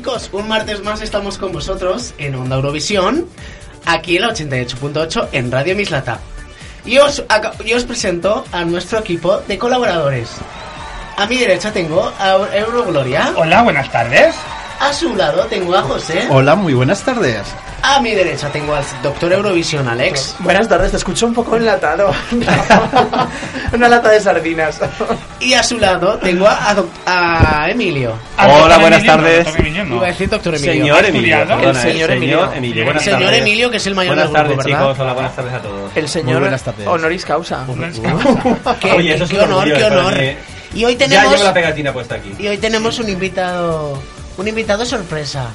chicos, un martes más estamos con vosotros en Onda Eurovisión, aquí en la 88.8 en Radio Mislata. Y os, y os presento a nuestro equipo de colaboradores. A mi derecha tengo a Eurogloria, Hola, buenas tardes. a su lado tengo a José, Hola, muy buenas tardes. A mi derecha tengo al Doctor Eurovisión Alex, Buenas tardes, te escucho un poco enlatado. Una lata de sardinas. y a su lado tengo a, a doc- a Emilio. Ah, Hola, buenas tardes. doctor Emilio no. Iba a decir Doctor Emilio. Señor ¿Has Emilio, El señor eh, Emilio. Emilio, buenas Señor tardes. Emilio, que es el mayor Buenas del grupo, tardes, ¿verdad? chicos. Hola, buenas tardes a todos. El señor buenas tardes. honoris causa. No es causa. Qué, Oye, eso es qué honor, qué eh, honor. mí. Y hoy Ya tenemos llevo la pegatina puesta aquí. y hoy tenemos un invitado, un invitado sorpresa.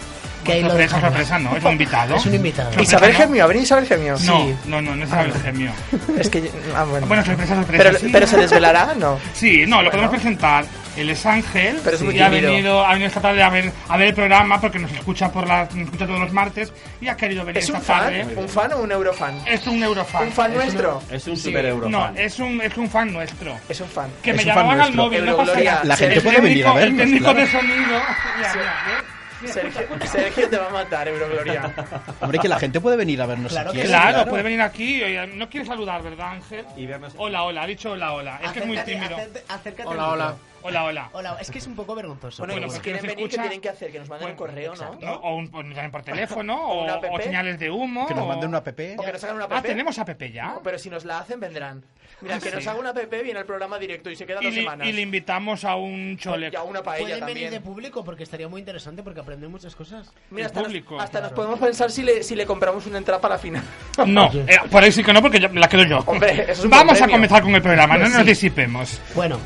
Que ahí lo Sorpresa, dejamos. sorpresa, no, es un invitado. Es un invitado. Sorpresa, Isabel ¿no? Gemio, ¿ha venido Isabel Gemio? No, no, no, no es Isabel Gemio. Es que. Ah, bueno. Bueno, sorpresa, sorpresa. pero, sí. pero se desvelará, no. Sí, no, lo podemos presentar. Él es Ángel Pero es muy y ha venido, ha venido esta tarde a ver, a ver el programa porque nos escucha por la, nos escucha todos los martes y ha querido venir ¿Es un esta fan? tarde. ¿Un fan o un eurofan? Es un eurofan. ¿Un fan Es nuestro? Es un Sí, super euro. No, es un, es un fan nuestro. Es un fan. Que Es me llamaban al móvil, no pasa Eurogloria. nada. La gente El puede venir a técnico- El vernos, técnico claro. de sonido. Sergio, Sergio te va a matar, Eurogloria. Hombre, que la gente puede venir a vernos Claro que quiere. Claro, puede venir aquí. Oye, No quiere saludar, ¿verdad, Ángel? Y vernos- Hola, hola, ha dicho hola, hola. Es que es muy tímido. acércate- acércate Hola, hola. Hola, hola. Hola, es que es un poco vergonzoso. Bueno, Bueno, y si pues quieren nos venir, ¿qué escucha- tienen que hacer? Que nos manden un Bueno, correo, ¿no? exacto. O, un, o nos llamen por teléfono, O o, una o app. señales de humo. Que nos o- manden una app. O que nos hagan una app. Ah, ¿tenemos app ya? No, pero si nos la hacen, vendrán. Mira, Ah, que sí. nos haga una app, viene al programa directo y se queda Y, dos li- semanas. y le invitamos a un chole. Y a una paella Pueden venir de también. público porque estaría muy interesante porque aprenden muchas cosas. Mira, hasta, público, nos, hasta nos claro. podemos pensar si le, si le compramos una entrada para la final. No, eh, por ahí sí que no, porque ya me la quedo yo. Hombre, eso es un Vamos a comenzar con el programa, no nos disipemos. Bueno,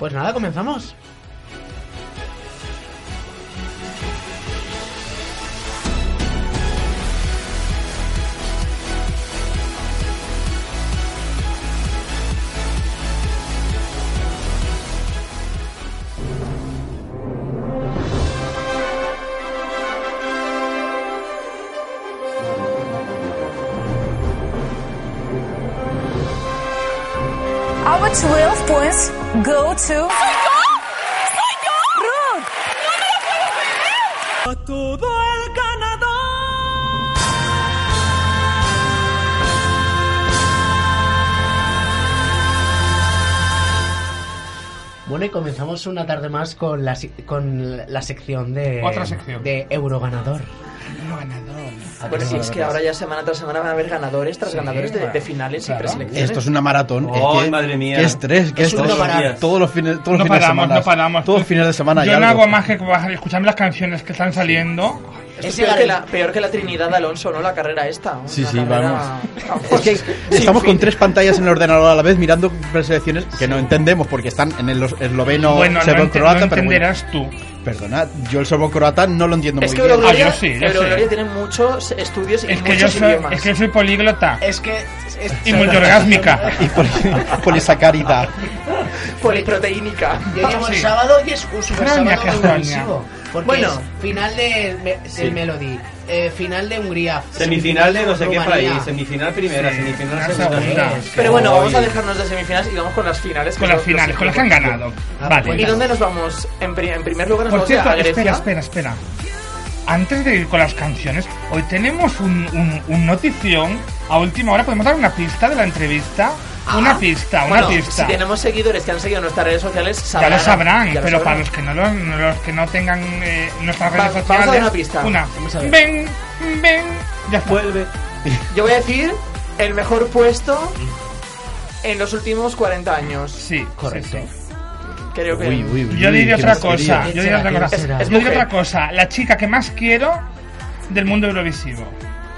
pues nada, comenzamos. Comenzamos una tarde más con la, con la sección de... Otra sección. De Euroganador. Bueno, sí, es que ahora ya semana tras semana van a haber ganadores tras ganadores de, de finales claro. y preselecciones. Esto es una maratón. Que- madre mía. Qué estrés, qué Es estrés. no. Todos los fines, todos los No fines paramos, de semana. no paramos. Todos los fines de semana Yo no algo. hago más que escucharme las canciones que están saliendo. Esto es peor que, la, peor que la Trinidad de Alonso, ¿no? La carrera esta. Sí, Una sí, carrera- Es que estamos fin. con tres pantallas en el ordenador a la vez mirando preselecciones que no entendemos porque están en el esloveno, bueno, no, ente- croata, no pero bueno. entenderás tú. Perdona, yo el serbo croata no lo entiendo Es muy que bien. Eurogloria, Ah, yo sí, yo Eurogloria sí. tiene muchos estudios y Es que, yo muchos soy, idiomas. es que yo soy políglota Es que... es- y multiorgásmica. Y poli- polisacárida. Poliproteínica. Yo llevo el Sí. sábado y es un super sábado Bueno. es final de, del Sí. Melody, eh, final de Hungría, Semifinal de no sé qué país. Semifinal primera, Sí, semifinal segunda. Pero bueno, vamos a dejarnos de semifinales y vamos con las finales. que Con las finales, con las que han ganado. Ah, Vale. ¿Y dónde nos vamos? En, pri- en primer lugar nos Por vamos cierto, a Grecia. espera, espera, espera. Antes de ir con las canciones, hoy tenemos un, un, un notición. A última hora, ¿podemos dar una pista de la entrevista? Una pista, una Bueno, pista. si tenemos seguidores que han seguido nuestras redes sociales, Ya sabrán. lo sabrán, ya lo pero sabrán. para los que no, lo- no- los que no tengan eh, nuestras redes Va- vamos a sociales, dar una pista. una. Ven, ven, ya está. Vuelve. Yo voy a decir el mejor puesto en los últimos 40 años. Sí, Correcto. sí, sí. Creo que. Uy, uy, uy, Yo diría otra cosa. ¿Quién Yo diría otra cosa. Yo diría otra cosa. La chica que más quiero del mundo eurovisivo.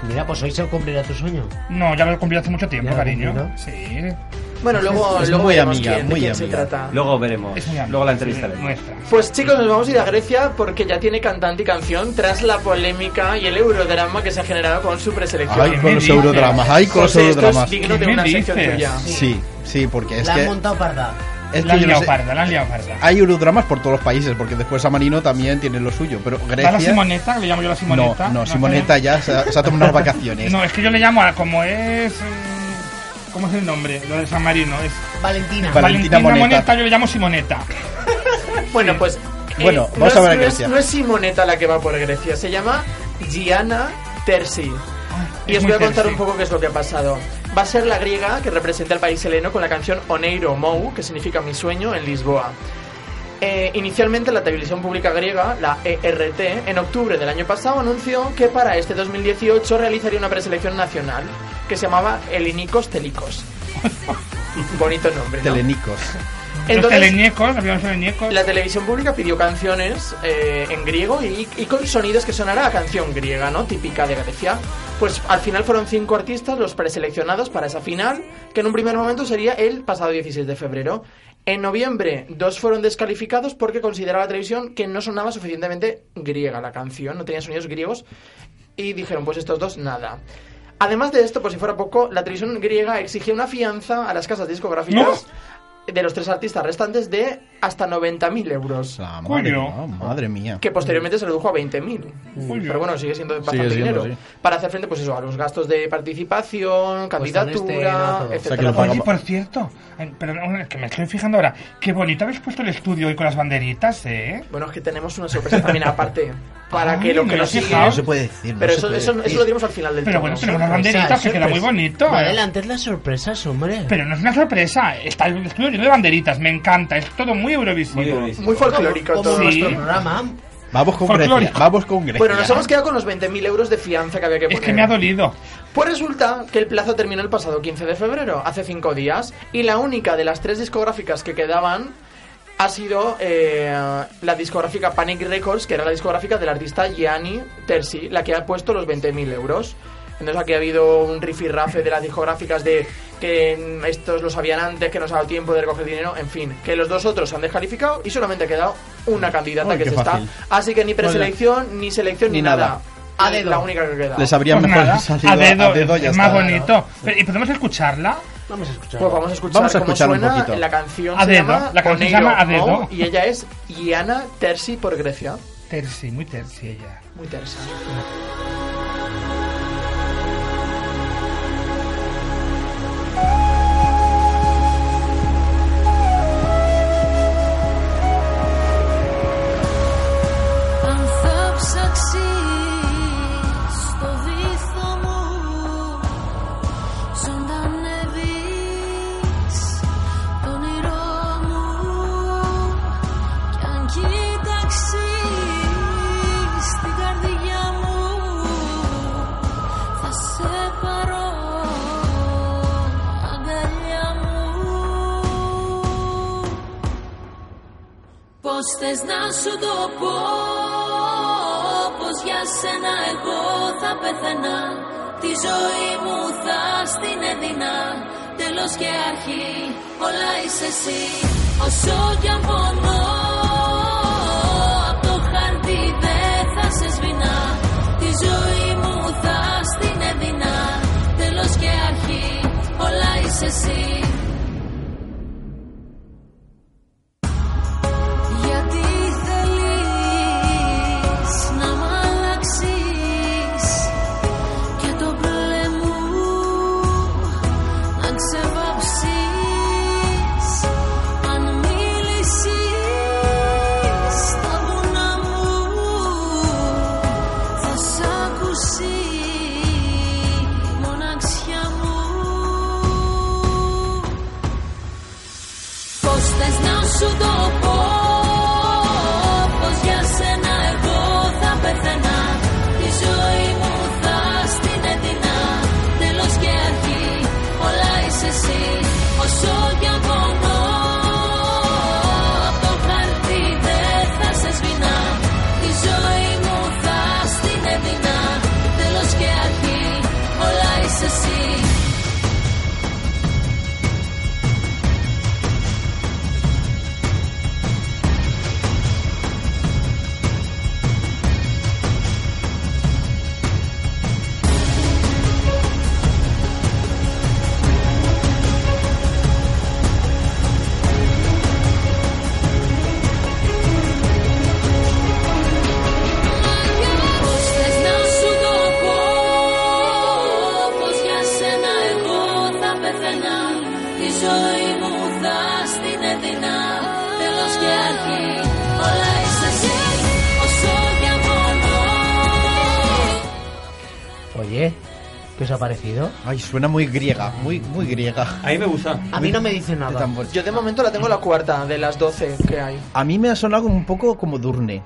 Mira, pues hoy se cumplirá tu sueño. No, ya lo he cumplido hace mucho tiempo, Ya cariño. cumplido. Sí. Bueno, luego, Es luego muy veremos amiga, quién, de muy quién se amiga. trata. Luego veremos. Amiga. Luego la entrevistaremos. Nuestra. Pues chicos, nos vamos a ir a Grecia porque ya tiene cantante y canción tras la polémica y el eurodrama que se ha generado con su preselección. Ay, ¿Qué con me los eurodramas, ay, con los José, esto es eurodramas. digno de ¿Qué me una sección tuya. Sí, sí, porque es la han que, montado parda. Es La han no liado parda, la han liado parda. hay eurodramas por todos los países, porque después Samarino también tiene lo suyo, pero ¿Va la Grecia... Simoneta? ¿Le llamo yo la No, Simoneta? no, Simoneta ya se ha, se ha tomado unas vacaciones. No, es que yo le llamo a como es. mm, ¿Cómo es el nombre? Lo de San Marino. Es Valentina. Vale. Valentina Moneta. Moneta, yo le llamo Simoneta. Bueno, pues Bueno, Eh, vamos no a ver es, a no es- Grecia. no es Simonetta la que va por Grecia, se llama Gianna Terzi. Y es os muy voy a contar un poco qué es lo que ha pasado. Va a ser la griega que representa al país heleno con la canción Oneiro Mou, que significa mi sueño, en Lisboa. Eh, inicialmente la televisión pública griega, la ERT, en octubre del año pasado anunció que para este 2018 realizaría una preselección nacional que se llamaba Helinikos Telikos. Bonito nombre, ¿no? Telenicos. Los Entonces, teleñecos, había teleñecos. la televisión pública pidió canciones eh, en griego y, y con sonidos que sonara a canción griega, ¿no? Típica de Grecia. Pues al final fueron cinco artistas los preseleccionados para esa final, que en un primer momento sería el pasado 16 de febrero. En noviembre, dos fueron descalificados porque consideraba la televisión que no sonaba suficientemente griega la canción, no tenía sonidos griegos, y dijeron, pues estos dos, nada. Además de esto, por si fuera poco, la televisión griega exigía una fianza a las casas discográficas de los tres artistas restantes de hasta 90.000 euros. La madre, Julio. no, madre mía. Que posteriormente se redujo a 20.000. Julio. Pero bueno, sigue siendo bastante Sigue siendo, dinero. sí. Para hacer frente, pues eso, a los gastos de participación, Puesta en candidatura, escena, todo. etcétera. O sea, que lo paga- Oye, por cierto, ay, perdón, es que me estoy fijando ahora. Qué bonito habéis puesto el estudio hoy con las banderitas, ¿eh? Bueno, es que tenemos una sorpresa también aparte. Para Ay, que lo que nos sigue... No se puede decir. no Pero eso, puede eso, decir. eso lo diremos al final del Pero bueno, tenemos sorpresa, las banderitas que queda muy bonito. No ¿eh? adelantes las sorpresas, hombre. Pero no es una sorpresa, está el estudio lleno de banderitas, me encanta, es todo muy eurovisivo. Muy Eurovisivo. Muy folclórico todo. Sí. nuestro programa. Vamos con Folclórico. Grecia. Vamos con Grecia. Bueno, nos hemos quedado con los 20.000 euros de fianza que había que Es poner. que me ha dolido. Pues resulta que el plazo terminó el pasado 15 de febrero, hace cinco días, y la única de las tres discográficas que quedaban ha sido eh, la discográfica Panic Records, que era la discográfica del artista Gianni Terzi, la que ha puesto los 20.000 euros. Entonces aquí ha habido un rifirrafe de las discográficas de que mm, estos lo sabían antes, que nos ha dado tiempo de recoger dinero, en fin, que los dos otros se han descalificado y solamente ha quedado una candidata Ay, que se fácil. está. Así que ni preselección, ni selección, ni, Ni nada. nada. A dedo. La única que queda. Les habría Pues mejor salido a dedo, ya es más está. bonito. Pero, ¿Y podemos escucharla? Vamos a escuchar. Pues vamos a escuchar, Vamos a cómo escuchar un suena poquito. la canción. A se dedo, llama la canción se llama A dedo. Mou, y ella es Iana Terzi por Grecia. Terci, muy terci ella. Muy tersa. Πώς θες να σου το πω Πως για σένα εγώ θα πεθαίνα. Τη ζωή μου θα στην έδινα. Τέλος και αρχή όλα είσαι εσύ. Όσο κι αν πονώ Απ' το χαρτί δεν θα σε σβηνά Τη ζωή μου θα στην έδινα. Τέλος και αρχή όλα είσαι εσύ ¿qué os ha parecido? Ay, suena muy griega, muy, muy griega. A mí me gusta. A mí no me dice De nada. Yo de momento la tengo la cuarta de las 12 que hay. A mí me ha sonado un poco como Durne.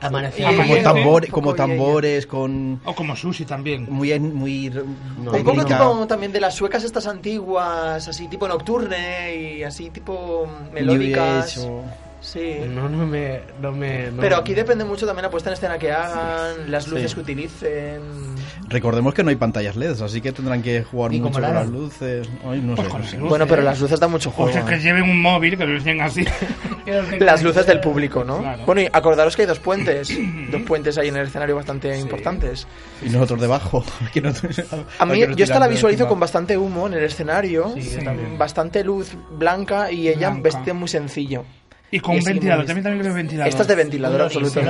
Amanecer. Y- Como, tambores, como tambores, con... O como sushi también. Muy... en- muy No, un poco tipo también de las suecas estas antiguas, así tipo nocturne y así tipo melódicas. New Age o- Sí. No, no me. No me no- Pero aquí depende mucho también la puesta en escena que hagan, las luces Sí. que utilicen. Recordemos que no hay pantallas LED, así que tendrán que jugar ¿Y mucho con la las luces. Ay, no Pues sé. con no sé. luz. Bueno, pero las luces dan mucho O juego. sea, que lleven un móvil, que lo enseñen así. Las luces del público, ¿no? Claro. Bueno, y acordaros que hay dos puentes, dos puentes ahí en el escenario bastante importantes. Y nosotros debajo. No- A mí, yo esta la visualizo con bastante humo en el escenario, bastante luz blanca y ella Blanca. vestida muy sencillo. Y con Y ventilador, también también veo ventilador. Esta es de ventilador absoluto.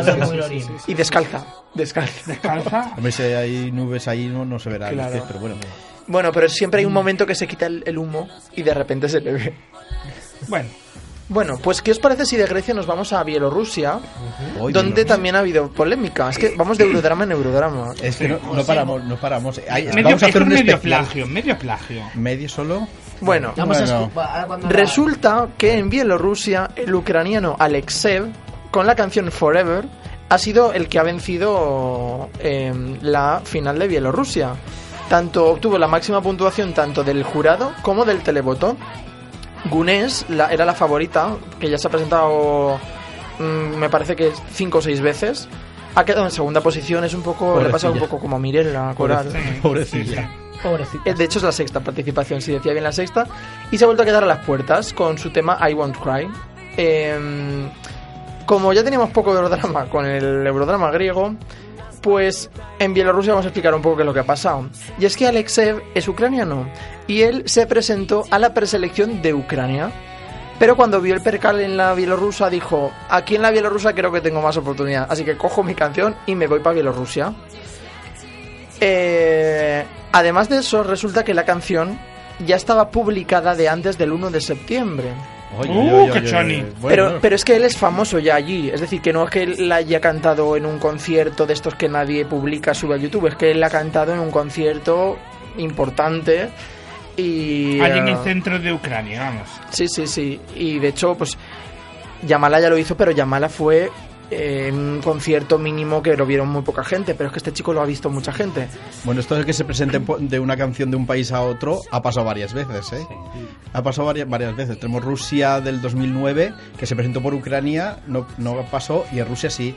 sí. Y descalza, descalza. Descalza. Hombre, si hay nubes ahí no, no se verá, Claro. pero bueno. Bueno, pero siempre hay un momento que se quita el, el humo y de repente se le ve. Bueno, Bueno, pues ¿qué os parece si de Grecia nos vamos a Bielorrusia, Hoy donde también ha habido polémica? Es que vamos de eurodrama en eurodrama. Es que no, no paramos, no paramos. Hay- medio, vamos a hacer un medio especial. plagio, medio plagio. ¿Medio solo? Bueno, Vamos a Resulta que en Bielorrusia el ucraniano Alexev, con la canción Forever, ha sido el que ha vencido eh, la final de Bielorrusia. Tanto obtuvo la máxima puntuación tanto del jurado como del televoto. Gunes la- era la favorita, que ya se ha presentado, mm, me parece que cinco o seis veces. Ha quedado en segunda posición, es un poco, le ha pasado un poco como a Mirella Coral. Pobrecilla. Eh, De hecho, es la sexta participación, si decía bien la sexta. Y se ha vuelto a quedar a las puertas con su tema I Won't Cry. Eh, como ya teníamos poco eurodrama con el eurodrama griego, pues en Bielorrusia vamos a explicar un poco qué es lo que ha pasado. Y es que Alexev es ucraniano y él se presentó a la preselección de Ucrania. Pero cuando vio el percal en la bielorrusa dijo, aquí en la bielorrusa creo que tengo más oportunidad, así que cojo mi canción y me voy para Bielorrusia. Eh, además de eso, resulta que la canción ya estaba publicada de antes del 1 de septiembre. Oye, Uh, oye, qué oye, pero, pero es que él es famoso ya allí. Es decir, que no es que él la haya cantado en un concierto de estos que nadie publica, sube a YouTube. Es que él la ha cantado en un concierto importante. Y, Allí en eh, el centro de Ucrania, vamos. Sí, sí, sí. Y de hecho, pues Yamala ya lo hizo, pero Yamala fue eh, un concierto mínimo que lo vieron muy poca gente. Pero es que este chico lo ha visto mucha gente. Bueno, esto de que se presente de una canción de un país a otro ha pasado varias veces, ¿eh? Ha pasado varias, varias veces. Tenemos Rusia del 2009, que se presentó por Ucrania, no, no pasó, y en Rusia sí.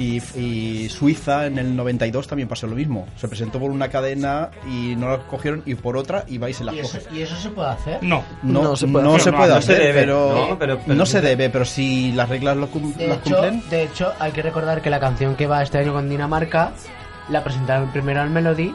Y, y Suiza en el 92 también pasó lo mismo. Se presentó por una cadena y no la cogieron, y por otra, y va y se la ¿Y eso, coge. ¿Y eso se puede hacer? No. No, No se puede no hacer. se puede no se hacer, debe. pero, No, pero- pero no sí se se- debe, pero si las reglas lo cum- De las hecho, cumplen. de hecho, hay que recordar que la canción que va este año con Dinamarca la presentaron primero al Melody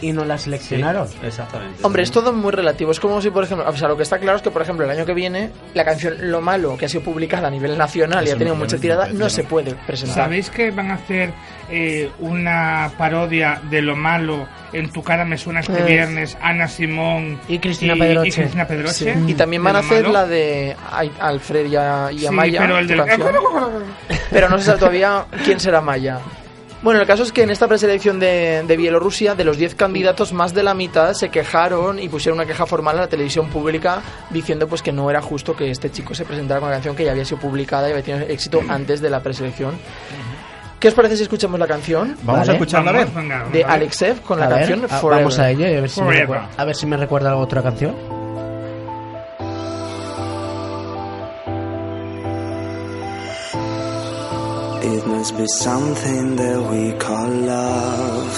y no la seleccionaron. Exactamente. Hombre, es todo muy relativo. Es como si, por ejemplo, o sea, lo que está claro es que, por ejemplo, el año que viene, la canción Lo Malo, que ha sido publicada a nivel nacional y ha tenido mucha tirada, no, se puede presentar. ¿Sabéis que van a hacer eh, una parodia de lo malo en tu cara me suena este Eh. viernes Ana Simón Y Cristina y, Pedroche. y Cristina Pedroche? Sí. Y también van a hacer Malo? la de Alfred y, a, y Sí, Amaya. pero el del... canción. Pero no se sabe todavía quién será Maya. Bueno, el caso es que en esta preselección de, de Bielorrusia, de los 10 candidatos, más de la mitad se quejaron y pusieron una queja formal a la televisión pública diciendo pues que no era justo que este chico se presentara con una canción que ya había sido publicada y había tenido éxito antes de la preselección. ¿Qué os parece si escuchamos la canción Vamos Vale. a escucharla de. Alexev con la A ver, canción a- Forever? vamos a ello y a ver, si me recuerda, a ver si me recuerda alguna otra canción. Must be something that we call love.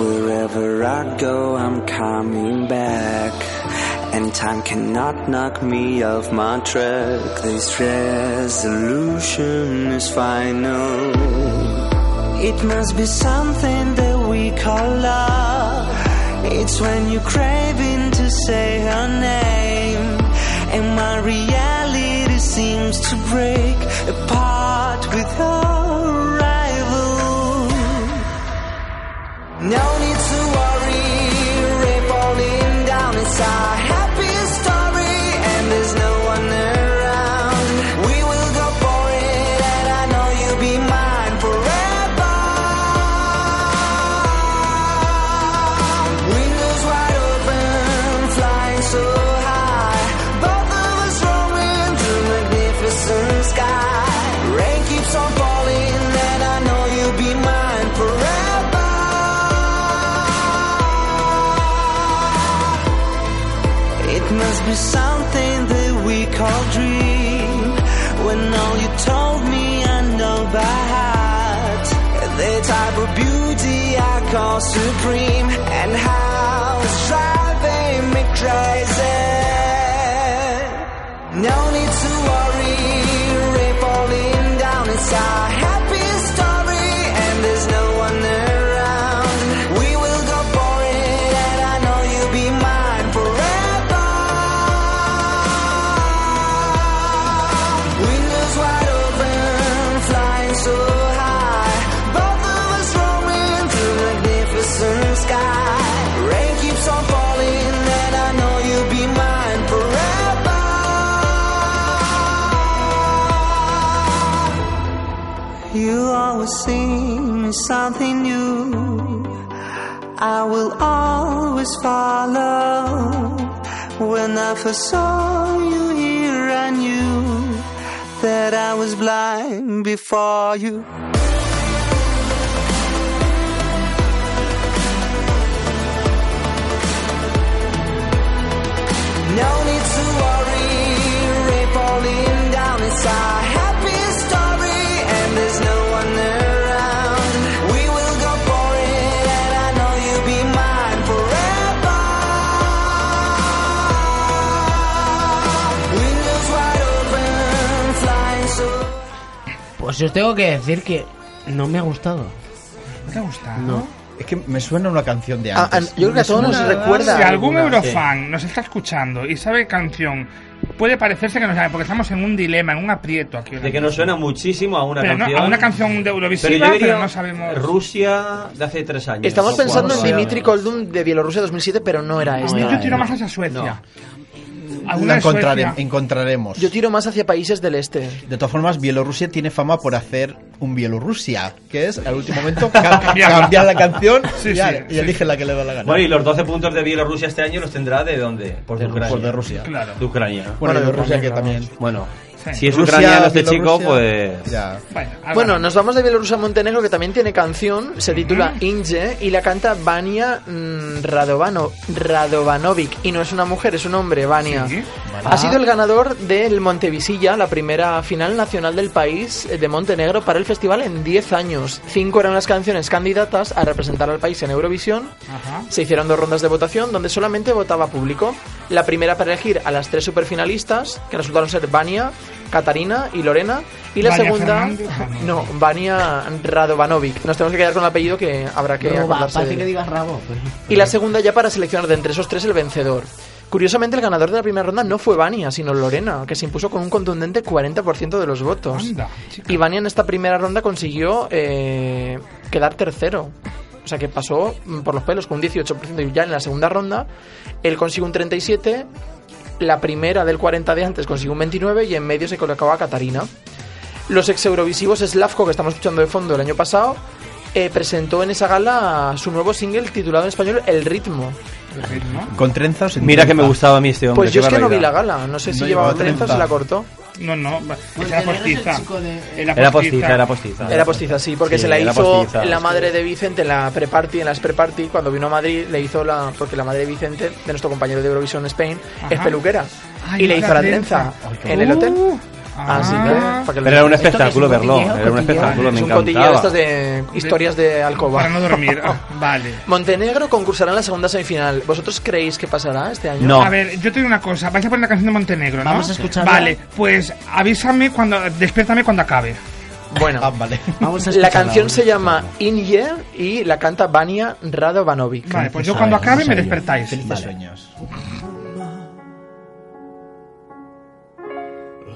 Wherever I go, I'm coming back. And time cannot knock me off my track. This resolution is final. It must be something that we call love. It's when you're craving to say her name. And my reality seems to break apart with her No supreme. And how it's driving me crazy. I first saw you here, I knew that I was blind before you. Pues yo os tengo que decir que no me ha gustado. ¿No te ha gustado? No. Es que me suena una canción de Ah, antes. ah, yo creo que a todos nos recuerda. Si algún alguna, eurofan nos está escuchando y sabe canción, puede parecerse que no sabe, porque estamos en un dilema, en un aprieto aquí. De que nos suena muchísimo a una Pero no, canción. a una canción de Eurovisiva, pero, pero, no sabemos. Rusia de hace tres años. Estamos pensando en cuatro. Dimitri Koldun de Bielorrusia 2007, pero no era No este. era Yo tiro no. más hacia Suecia. Alguna La encontrare- encontraremos. Yo tiro más hacia países del este. De todas formas, Bielorrusia tiene fama por hacer un Bielorrusia, que es al último momento cambiar la canción Sí, y, ya, sí, y sí. elige la que le da la gana. Bueno, y los 12 puntos de Bielorrusia este año los tendrá de dónde? Por de Ucrania. Por de Rusia. Claro. De Ucrania. Bueno, y de Bueno, Rusia que también. Bueno, Sí. si es Rusia, ucraniano este chico, pues. Ya. Bueno, nos vamos de Bielorrusia a Montenegro, que también tiene canción, se titula Inge, y la canta Vania mm, Radovano, Radovanovic. Y no es una mujer, es un hombre, Vania. Sí. Ha sido el ganador del Montevisilla, la primera final nacional del país eh, de Montenegro para el festival en 10 años. Cinco eran las canciones candidatas a representar al país en Eurovisión. Ajá. Se hicieron dos rondas de votación donde solamente votaba público. La primera para elegir a las tres superfinalistas, que resultaron ser Vania, Katarina y Lorena. Y la Vania segunda, Fernández, no, Vania Radovanovic. Nos tenemos que quedar con el apellido que habrá que va, parece digas rabo. pero- Y la segunda ya para seleccionar de entre esos tres el vencedor. Curiosamente, el ganador de la primera ronda no fue Vania, sino Lorena, que se impuso con un contundente 40% de los votos. Anda. Y Vania en esta primera ronda consiguió eh, quedar tercero. O sea que pasó mm, por los pelos con un 18% y ya en la segunda ronda él consiguió un 37, la primera del 40 de antes consiguió un 29 y en medio se colocaba Catarina. Los ex eurovisivos Slavko, que estamos escuchando de fondo el año pasado, eh, presentó en esa gala su nuevo single titulado en español El ritmo. Con trenzas. Mira que me gustaba a mí este hombre. Pues yo es que no vi la gala, no sé si No llevaba llevaba trenza o se la cortó. No, no, era es postiza. Era postiza, era postiza. Era postiza, sí, porque Sí, se la hizo postiza. la madre de Vicente en la pre-party, en las pre-party, cuando vino a Madrid, le hizo la. Porque la madre de Vicente, de nuestro compañero de Eurovision Spain, es Ajá. peluquera. Ay, y le hizo la trenza. trenza en el hotel. Uh, ah, lo Pero era un sepáis. ¿Esto qué es, espectáculo un verlo. cotilleo? Era un espectáculo, me es un cotilleo de encantaba. estas de historias de alcoba. Para no dormir. Ah, vale. Montenegro concursará en la segunda semifinal. ¿Vosotros creéis que pasará este año? No. A ver, yo te digo una cosa. Vais a poner la canción de Montenegro, ¿no? Vamos a escucharla. Vale, pues avísame cuando. Despiértame cuando acabe. Bueno, Ah, vale. Vamos a la canción vamos a se llama escucharla. Inye y la canta Vania Radovanovic. Vale, pues yo cuando acabe me despertáis. Felices Vale. sueños.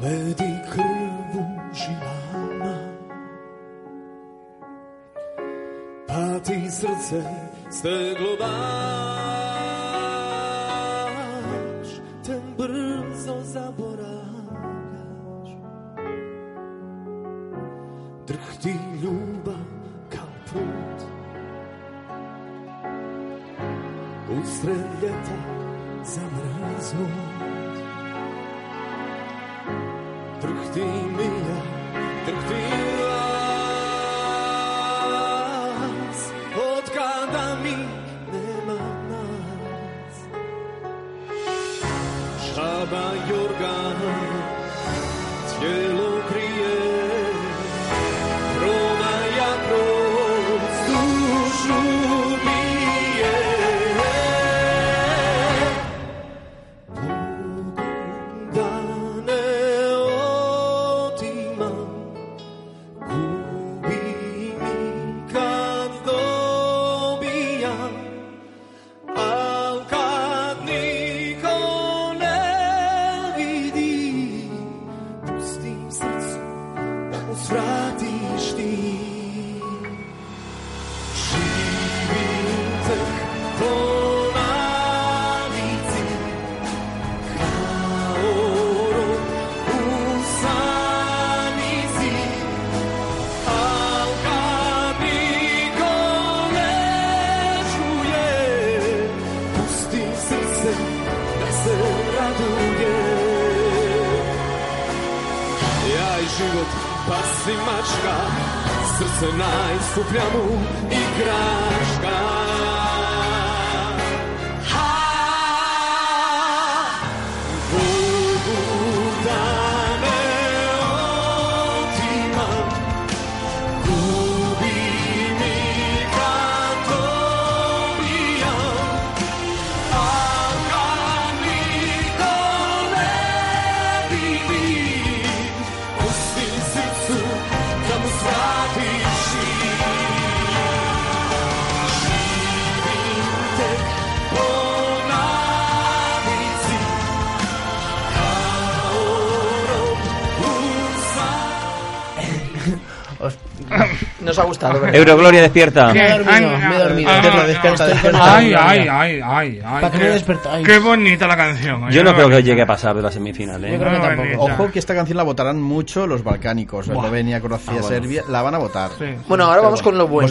Ledi krvu žilama Pa ti srce steglo baš Te brzo zaboravljaš Drhti ljubav kao put Usred ljeta everything Nos ha gustado, ¿verdad? Eurogloria despierta. Me he dormido, me he dormido. Ah, Despierta, despierta. Ay, ay, ay, ay, ay. ¿Para qué me despertáis? Qué bonita la canción. Yo no creo que llegue a pasar de la semifinal, ¿eh? Yo creo que tampoco. Ojo que esta canción la votarán mucho los balcánicos. Eslovenia, Croacia, Ah. Serbia, la van a votar. Bueno, ahora vamos con lo bueno.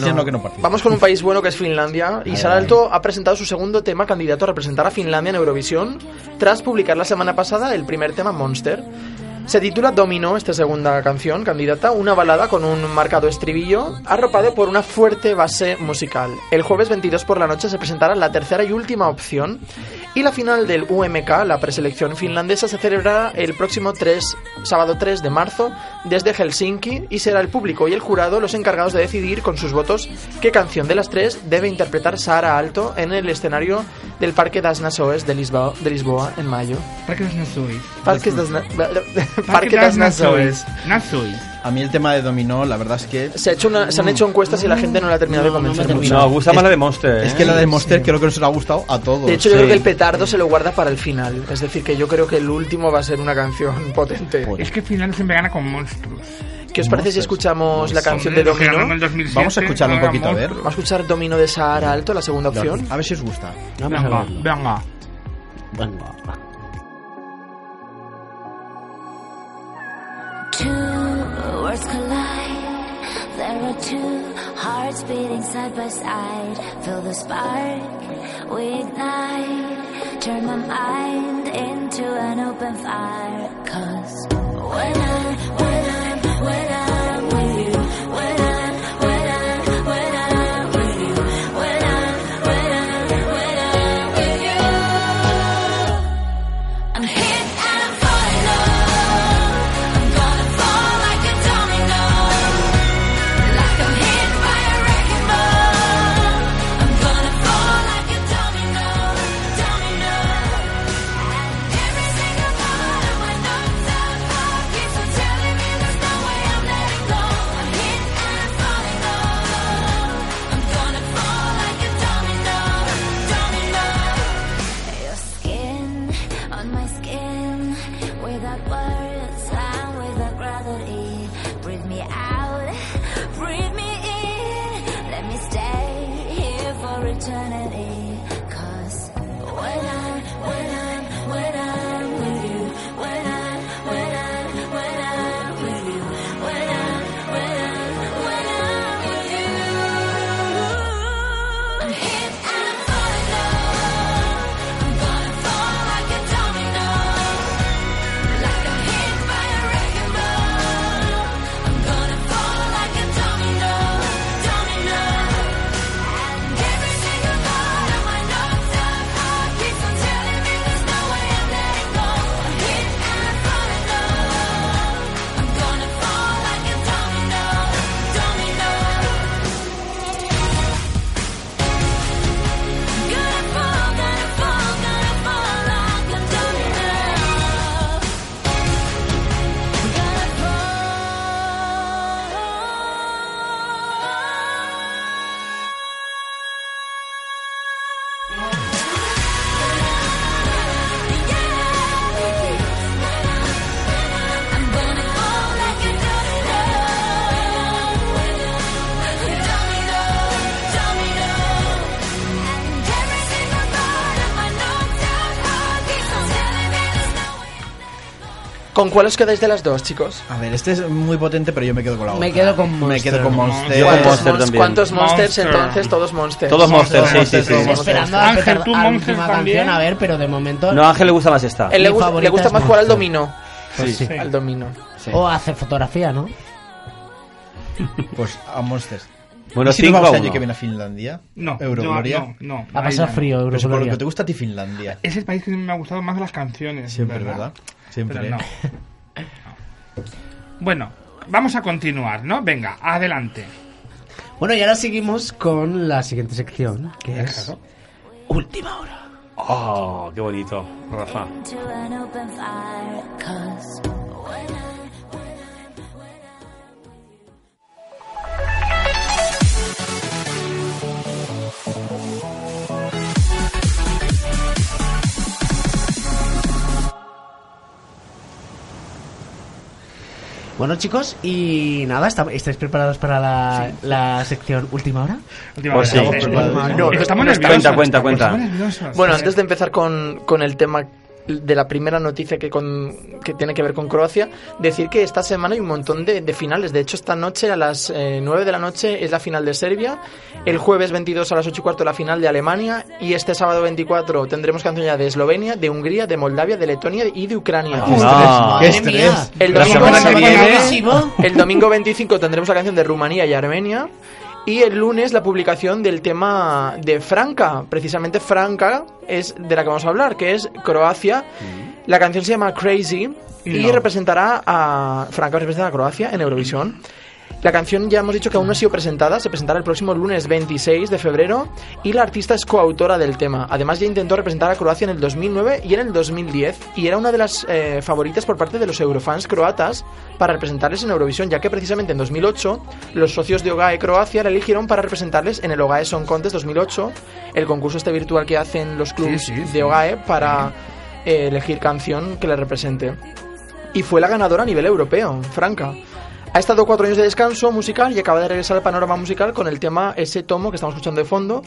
Vamos con un país bueno que es Finlandia. Y Sara Alto ha presentado su segundo tema candidato a representar a Finlandia en Eurovisión tras publicar la semana pasada el primer tema Monster. Se titula Domino, esta segunda canción candidata, una balada con un marcado estribillo arropado por una fuerte base musical. El jueves 22 por la noche se presentará la tercera y última opción y la final del UMK, la preselección finlandesa, se celebrará el próximo 3, sábado 3 de marzo desde Helsinki y será el público y el jurado los encargados de decidir con sus votos qué canción de las tres debe interpretar Sara Alto en el escenario del Parque das Nações de Lisboa, de Lisboa en mayo. Parque das. Parque das, Parque das Nações. Nações. A mí el tema de Dominó, la verdad es que... Se, ha hecho una- se han hecho encuestas y la gente no la ha terminado de No, no me convencer ha mucho. No, gusta más la de Monster. Es ¿eh? que la de Monster creo que nos ha gustado a todos. De hecho, yo Sí. creo que el petardo se lo guarda para el final. Es decir, que yo creo que el último va a ser una canción potente. Es que Finlandia siempre gana con monstruos. ¿Qué os parece si escuchamos la canción de el Domino? 2007, Vamos a escucharlo un poquito, a ver. Vamos a escuchar Domino de Sahara Alto, la segunda opción. A ver si os gusta. Vamos a Venga, verlo. venga. Venga. Two hearts beating side by side. Feel the spark, we ignite. Turn my mind into an open fire. Cause when I, ¿Con cuál os quedáis de las dos, chicos? A ver, este es muy potente, pero yo me quedo con la otra. Me quedo con Me Monster. quedo con Monster. ¿Cuántos, Monster mons- también. cuántos monsters Monster. entonces? Todos monsters. Todos Monster, sí, sí, sí. Esperando a Ángel, ¿tú Monster última también? canción, a ver, pero de momento... No, a Ángel le gusta más esta. Él le, gusta más jugar al dominó. Pues sí. Al dominó. O hacer fotografía, ¿no? Pues a Monster. Bueno, ¿Y si nos 5 vamos a el año 1. que viene a Finlandia? No, Eurogloria. yo- no, no. A pasar no. frío, por lo Eurogloria. que te gusta a ti Finlandia. Es el país que me ha gustado más de las canciones. Siempre, ¿verdad? Siempre. Pero no. No. Bueno, vamos a continuar, ¿no? Venga, adelante. Bueno, y ahora seguimos con la siguiente sección, que es... Claro. Última hora. Oh, qué bonito, Rafa. Bueno, chicos, y nada, ¿está- ¿estáis preparados para la, la sección Última Hora? Última Pues sí. No, no, estamos nerviosos. cuenta, cuenta, cuenta. Bueno, antes de empezar con, con el tema de la primera noticia que, con, que tiene que ver con Croacia, decir que esta semana hay un montón de, de finales. De hecho, esta noche a las eh, 9 de la noche es la final de Serbia, el jueves 22 a las 8 y cuarto la final de Alemania y este sábado 24 tendremos canción ya de Eslovenia, de Hungría, de Moldavia, de Letonia y de Ucrania. Ah, ¡Qué ¡Madre mía! estrés! El domingo- el domingo 25 tendremos la canción de Rumanía y Armenia. Y el lunes la publicación del tema de Franca. Precisamente Franca es de la que vamos a hablar, que es Croacia. La canción se llama Crazy y No. representará a. Franca representará a Croacia en Eurovisión. La canción ya hemos dicho que aún no ha sido presentada, se presentará el próximo lunes 26 de febrero y la artista es coautora del tema. Además ya intentó representar a Croacia en el 2009 y en el 2010 y era una de las eh, favoritas por parte de los eurofans croatas para representarles en Eurovisión, ya que precisamente en 2008 los socios de OGAE Croacia la eligieron para representarles en el OGAE Song Contest 2008, el concurso este virtual que hacen los clubes Sí, sí, sí. de OGAE para eh, elegir canción que le represente. Y fue la ganadora a nivel europeo, Franca. Ha estado cuatro años de descanso musical y acaba de regresar al panorama musical con el tema ese tomo que estamos escuchando de fondo.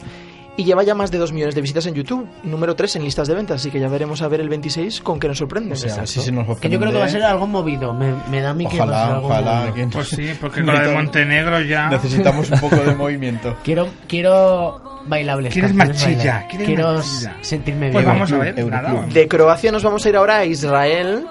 Y lleva ya más de 2 millones de visitas en YouTube, número 3 en listas de ventas, así que ya veremos a ver el 26 con qué nos sorprende. O sea, si se nos Que yo creo que va a ser algo movido. Me, me da a mí que va a ser Ojalá, algo ojalá. movido. que- Pues sí, porque con la de Montenegro ya... Necesitamos un poco de movimiento. Quiero, quiero bailables. ¿Quieres marchilla? ¿Quieres Quiero marchilla? sentirme bien. Pues vamos a ver, nada. De Croacia nos vamos a ir ahora a Israel.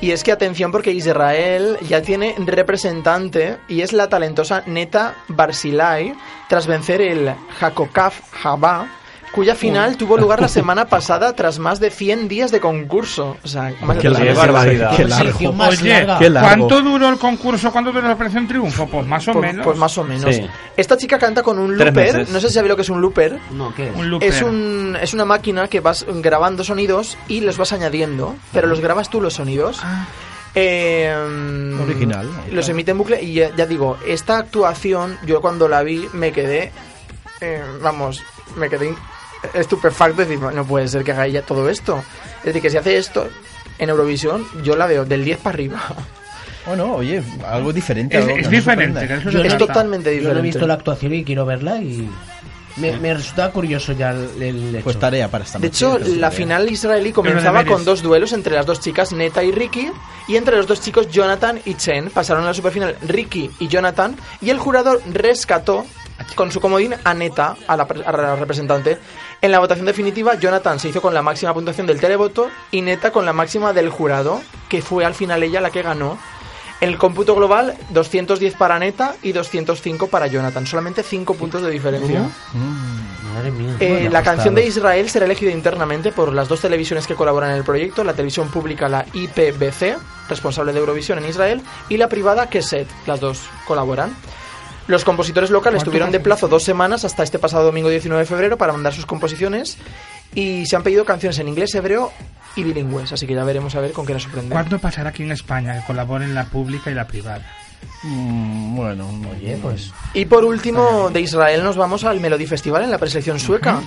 Y es que atención porque Israel ya tiene representante y es la talentosa Neta Barsilai tras vencer el Hakokaf Jabá, cuya final tuvo lugar la semana pasada tras más de 100 días de concurso. O sea, más de Qué meses. barbaridad. Qué largo. más Oye, larga. qué largo. ¿cuánto duró el concurso? ¿Cuánto duró la Operación Triunfo? Pues más o menos. pues más o menos. Sí. Esta chica canta con un looper. No sé si sabéis lo que es un looper. No, ¿qué? Un looper. Es, un, es una máquina que vas grabando sonidos y los vas añadiendo, pero los grabas tú los sonidos. Ah. Eh, Original. Los emite en bucle y ya, ya digo, esta actuación yo cuando la vi me quedé, eh, vamos, me quedé estupefacto, es decir, no puede ser que haga ella todo esto. Es decir, que si hace esto en Eurovisión, yo la veo del 10 para arriba. Bueno, oye, algo diferente. Es, diferente. que Yo es totalmente Yo no he diferente. visto la actuación y quiero verla y me, me resulta curioso ya el, el hecho. Pues tarea para esta De noche, hecho, la tarea. final israelí comenzaba con dos duelos entre las dos chicas, Neta y Ricky, y entre los dos chicos, Jonathan y Chen. Pasaron a la superfinal Ricky y Jonathan, y el jurado rescató con su comodín a Neta, a la, pre- a la representante. En la votación definitiva, Jonathan se hizo con la máxima puntuación del televoto y Neta con la máxima del jurado, que fue al final ella la que ganó. En el cómputo global, 210 para Neta y 205 para Jonathan. Solamente 5 puntos de diferencia. Madre mía. Eh, Bueno, la canción de. Israel será elegida internamente por las dos televisiones que colaboran en el proyecto, la televisión pública, la IPBC, responsable de Eurovisión en Israel, y la privada Keset, las dos colaboran. Los compositores locales ¿Cuánto tuvieron de plazo dos semanas hasta este pasado domingo 19 de febrero para mandar sus composiciones y se han pedido canciones en inglés, hebreo y bilingües, así que ya veremos a ver con qué nos sorprende. ¿Cuándo pasará aquí en España que colaboren la pública y la privada? Mm, bueno, Oye, pues. Y por último, de Israel nos vamos al Melody Festival en la preselección sueca.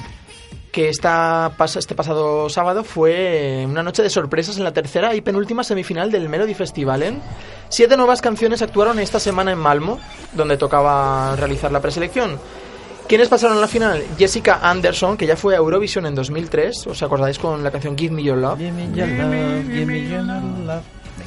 Que esta, este pasado sábado fue una noche de sorpresas en la tercera y penúltima semifinal del Melody Festival. ¿eh? Siete nuevas canciones actuaron esta semana en Malmo, donde tocaba realizar la preselección. ¿Quiénes pasaron a la final? Jessica Anderson, que ya fue a Eurovisión en 2003. ¿Os acordáis con la canción Give Me Your Love? Give me your love, give me your love.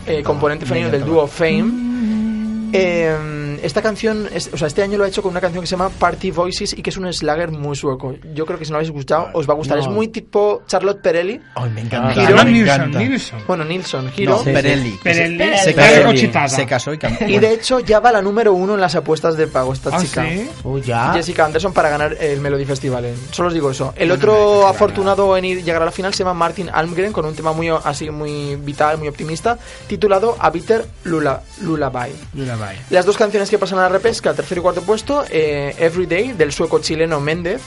eh, componente femenino del dúo Fame. Eh, esta canción, es- o sea, este año lo ha hecho con una canción que se llama Party Voices y que es un slagger muy sueco. Yo creo que si no lo habéis gustado, os va a gustar. No. Es muy tipo Charlotte Perelli. Ay, me encanta. Giro. No, me Nilsson, encanta. Nilsson. Bueno, Nilsson, Giro. No, Sí, sí. Perelli. Perelli, Se Perelli casó, Rochitada. se casó y cambió. Y de hecho ya va la número uno en las apuestas de pago esta ¿Ah, chica. sí? Uy, ya. Jessica Anderson para ganar el Melody Festival. eh. Solo os digo eso. El otro afortunado en ir, llegar a la final se llama Martin Almgren con un tema muy así muy vital, muy optimista, titulado A Bitter Lula, Lullaby. Lullaby. Las dos canciones que pasan a la repesca, tercero y cuarto puesto, eh, Everyday del sueco chileno Méndez,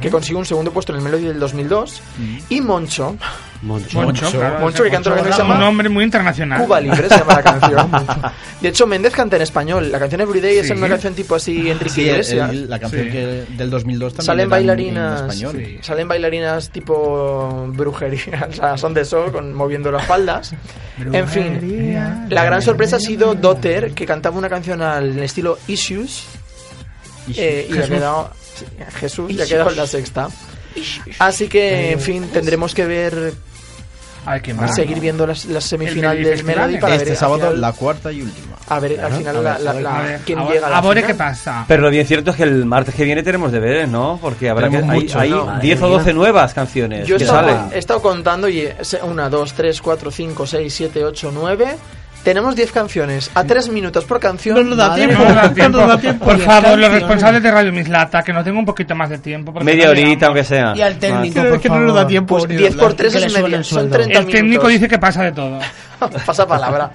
que consiguió un segundo puesto en el Melody del 2002, y Moncho, Moncho. Moncho, claro, Moncho que canta una canción que se un llama nombre muy internacional. Cuba Libre, se llama la canción. De hecho, Méndez canta en español. La canción Everyday es Sí. una canción tipo así Enrique Sí, Iglesias. el- la canción Sí. que, del 2002 también Salen bailarinas, en español. Sí. salen bailarinas tipo brujería, o sea, son de sol, con, moviendo las faldas. En fin, la gran sorpresa ha sido Dotter, que cantaba una canción al estilo Issues, eh, y le ha quedado sí, Jesús, le ha quedado en la sexta. Así que, en fin, tendremos que ver, A ver, ¿qué más? seguir viendo las, las semifinales Melody del Melody Festival, para Este ver sábado final- la cuarta y última. a ver al final la, la- la- A ver, quién a ver- llega a la a ver final. qué pasa. Pero lo bien cierto es que el martes que viene tenemos deberes, ¿no? Porque habrá que, Tenemos hay, mucho, hay ¿no? 10 o 12 nuevas canciones Yo he que estado, salen. he estado contando y eh, se- una, dos, tres, cuatro, cinco, seis, siete, ocho, nueve. Tenemos 10 canciones. A 3 minutos por canción. No nos da Madre tiempo. No nos da no tiempo. nos da tiempo. Por favor, los responsables de Radio Mislata, que nos tenga un poquito más de tiempo. Media no horita, aunque sea. Y al técnico, Es por que no nos da tiempo. Pues ni 10 por hablar. 3 Que le es media. el Son sueldo. 30 El técnico minutos. dice que pasa de todo. Pasa palabra.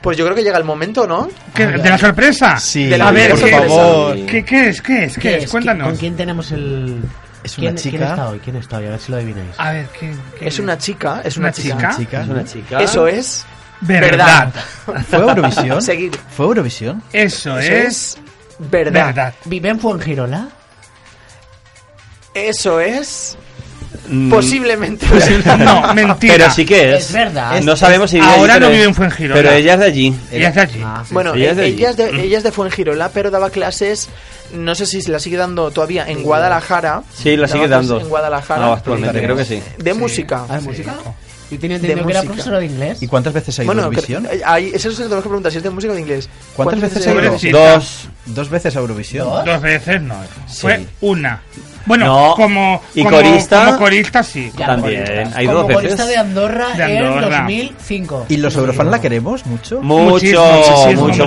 Pues yo creo que llega el momento, ¿no? ¿Qué- ¿De la sorpresa? Sí, De la a ver, por ¿qué, favor. ¿qué, qué es? ¿Qué es? ¿Qué, es? Cuéntanos. ¿Con quién tenemos el...? Es una ¿Quién, chica. ¿Quién está hoy? ¿Quién está hoy? A ver si lo adivináis. A ver, ¿qué, qué Es una chica, es una, ¿Una chica. chica? Chica. Es una chica. Eso es Verdad. ¿Fue Eurovisión? Seguir. ¿Fue Eurovisión? Eso, Eso es, es verdad. verdad. ¿Vive en Fuengirola? Eso es Mm, posiblemente No, mentira. Pero sí que es. Es verdad. No sabemos si vive Ahora allí, no pero- vive en Fuengirola. Pero ella es de allí. Ella es de allí. Ah, sí. Bueno, Ella es de ella, es de, ella es de Fuengirola, pero daba clases, no sé si se la sigue dando todavía en Guadalajara. Sí, la sigue dando. En Guadalajara. No, actualmente, creo que sí. De música. ¿Ah, de música? Yo tenía entendido que era música. profesora de inglés. ¿Y cuántas veces hay Bueno, Eurovisión? que- hay, eso se lo tenemos que preguntar, si es de música o de inglés. ¿Cuántas veces Eurovisión? Eurovisión? Dos. Dos veces a Eurovisión. ¿Dos? Dos veces no. Fue Sí. una. Bueno, No. como, ¿Y como- corista? Como corista, sí. También. corista. Hay Como dos corista veces. de Andorra, De en Andorra. 2005. ¿Y los Eurofans la queremos mucho? Mucho, Muchísimo, mucho, muchísimo, mucho, mucho,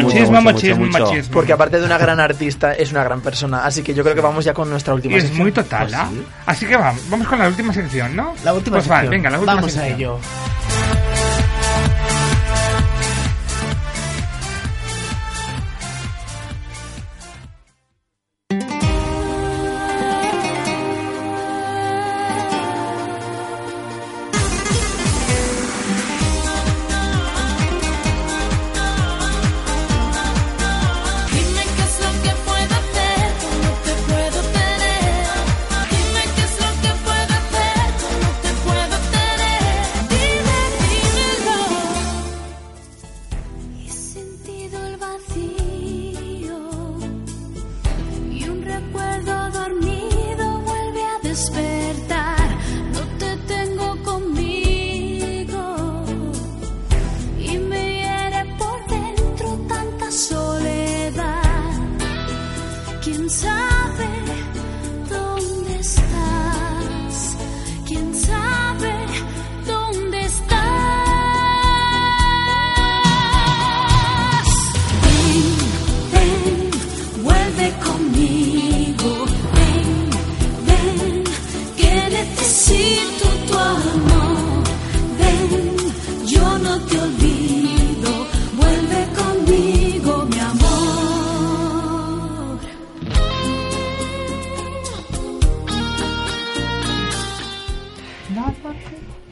muchísimo, mucho, muchísimo, mucho. Porque aparte de una gran artista, es una gran persona. Así que yo creo que vamos ya con nuestra Y última es sección. muy total, ¿ah? Así que vamos, vamos con la última sección, ¿no? La última pues vale, sección. venga, la última Vamos a sección. ello.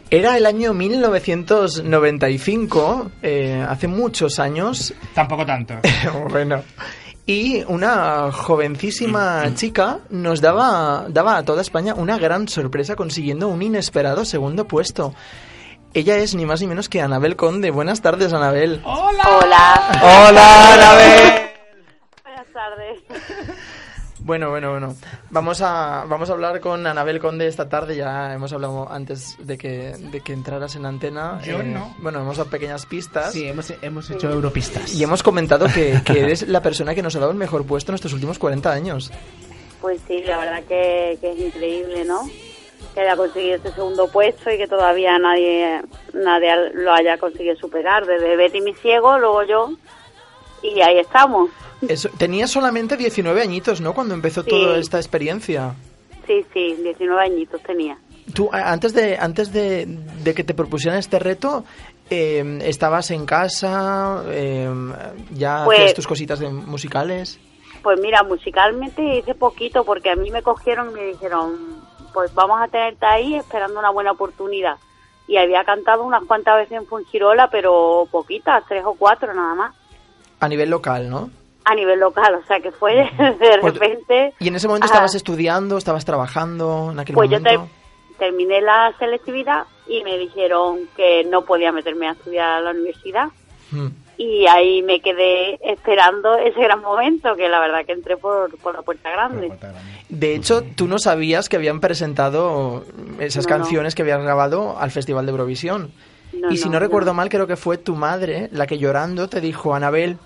Era el año 1995, eh, hace muchos años. Tampoco tanto. bueno. Y una jovencísima chica nos daba, daba a toda España una gran sorpresa consiguiendo un inesperado segundo puesto. Ella es ni más ni menos que Anabel Conde. Buenas tardes, Anabel. ¡Hola! Hola, Hola, Anabel. buenas tardes. Bueno, bueno, bueno. Vamos a, vamos a hablar con Anabel Conde esta tarde. Ya hemos hablado antes de que, de que entraras en antena. Yo no. Bueno, hemos dado pequeñas pistas. Sí, hemos, hemos hecho europistas. Y hemos comentado que, que eres la persona que nos ha dado el mejor puesto en estos últimos 40 años. Pues sí, la verdad que, que es increíble, ¿no? Que haya conseguido este segundo puesto y que todavía nadie nadie lo haya conseguido superar. Desde Betty mi ciego, luego yo, y ahí estamos. Eso, tenías solamente 19 añitos, ¿no? Cuando empezó Sí. toda esta experiencia. Sí, sí, 19 añitos tenía. Tú, antes de, antes de, de que te propusieran este reto, eh, ¿estabas en casa? Eh, ¿Ya Pues- hacías tus cositas de musicales? Pues mira, musicalmente hice poquito porque a mí me cogieron y me dijeron, pues vamos a tenerte ahí esperando una buena oportunidad. Y había cantado unas cuantas veces en Fungirola, pero poquitas, tres o cuatro nada más, A nivel local, ¿no? a nivel local. O sea que fue de Pues- repente... ¿Y en ese momento Ajá. estabas estudiando, estabas trabajando en aquel Pues yo ter- terminé la selectividad y me dijeron que no podía meterme a estudiar a la universidad. Y ahí me quedé esperando ese gran momento, que la verdad que entré por, por la puerta grande. De hecho, tú no sabías que habían presentado esas No, no. canciones que habías grabado al Festival de Eurovisión. No, y si no, no, recuerdo mal, creo que fue tu madre la que llorando te dijo, Anabel,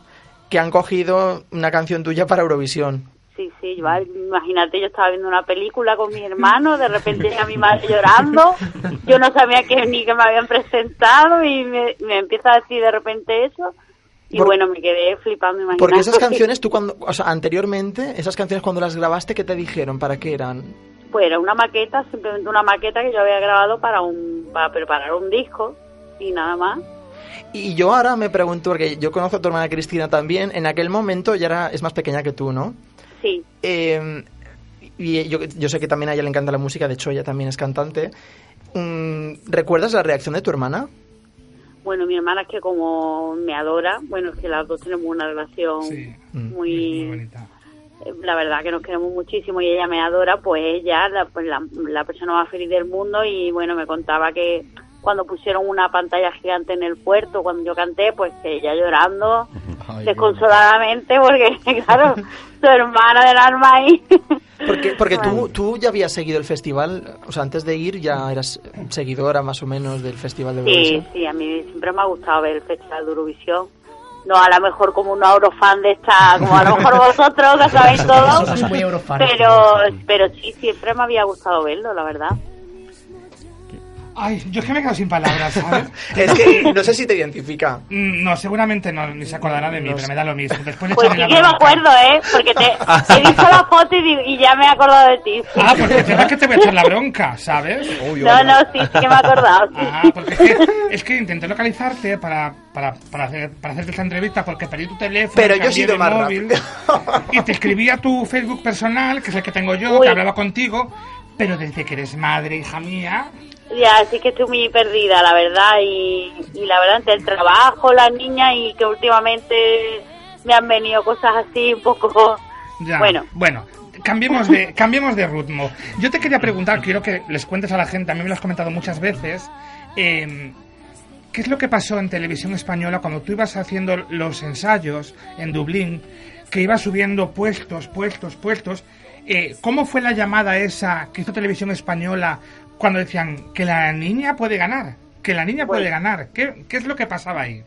que han cogido una canción tuya para Eurovisión. Sí, sí, vale. imagínate, yo estaba viendo una película con mis hermanos, de repente llega mi madre llorando, yo no sabía que ni que me habían presentado y me, me empieza a decir de repente eso. Y Por- bueno, me quedé flipando, imagínate. Porque esas canciones, tú cuando, o sea, anteriormente, esas canciones cuando las grabaste, ¿qué te dijeron? ¿Para qué eran? Pues era una maqueta, simplemente una maqueta que yo había grabado para un para preparar un disco y nada más. Y yo ahora me pregunto, porque yo conozco a tu hermana Cristina también, en aquel momento ya era, es más pequeña que tú, ¿no? Sí, Eh, y yo, yo sé que también a ella le encanta la música, de hecho ella también es cantante. Mm, ¿Recuerdas la reacción de tu hermana? bueno, mi hermana es que como me adora, bueno, es que las dos tenemos una relación Sí, muy, muy bonita. eh, la verdad que nos queremos muchísimo y ella me adora, pues ella la, pues la, la persona más feliz del mundo y bueno, me contaba que cuando pusieron una pantalla gigante en el puerto, cuando yo canté, pues que ella llorando Ay, desconsoladamente porque claro, su hermana del alma ahí. Porque, porque tú, tú ya habías seguido el festival, o sea, antes de ir ya eras seguidora más o menos del festival de Sí, Eurovisión. sí, a mí siempre me ha gustado ver el Festival de Eurovisión. No a lo mejor como un eurofan de esta, como a lo mejor vosotros que sabéis todo, pero, pero sí, siempre me había gustado verlo, la verdad. Ay, yo es que me he quedado sin palabras, ¿sabes? Es que no sé si te identifica. Mm, No, seguramente no, ni se acordará de mí, No pero sé. me da lo mismo. Después le Pues sí que me acuerdo, ¿eh? Porque te, he visto la foto y, ya me he acordado de ti. Ah, porque te que te voy a echar la bronca, ¿sabes? Uy, No, no, sí, sí que me he acordado. sí. Ah, porque es que, es que intenté localizarte para, para, para, hacer, para hacerte esta entrevista porque perdí tu teléfono. Pero yo he sido más móvil, rápido. Y te escribí a tu Facebook personal, que es el que tengo yo, Uy. que hablaba contigo, pero desde que eres madre, hija mía, Ya, sí que estoy muy perdida, la verdad, y, y la verdad, entre el trabajo, las niñas y que últimamente me han venido cosas así un poco... ya. Bueno. Bueno, cambiemos de, cambiemos de ritmo. Yo te quería preguntar, quiero que les cuentes a la gente, a mí me lo has comentado muchas veces, eh, ¿qué es lo que pasó en televisión española cuando tú ibas haciendo los ensayos en Dublín, que ibas subiendo puestos, puestos, puestos? Eh, ¿Cómo fue la llamada esa que hizo televisión española cuando decían que la niña puede ganar? Que la niña puede ganar. ¿Qué, ¿Qué es lo que pasaba ahí?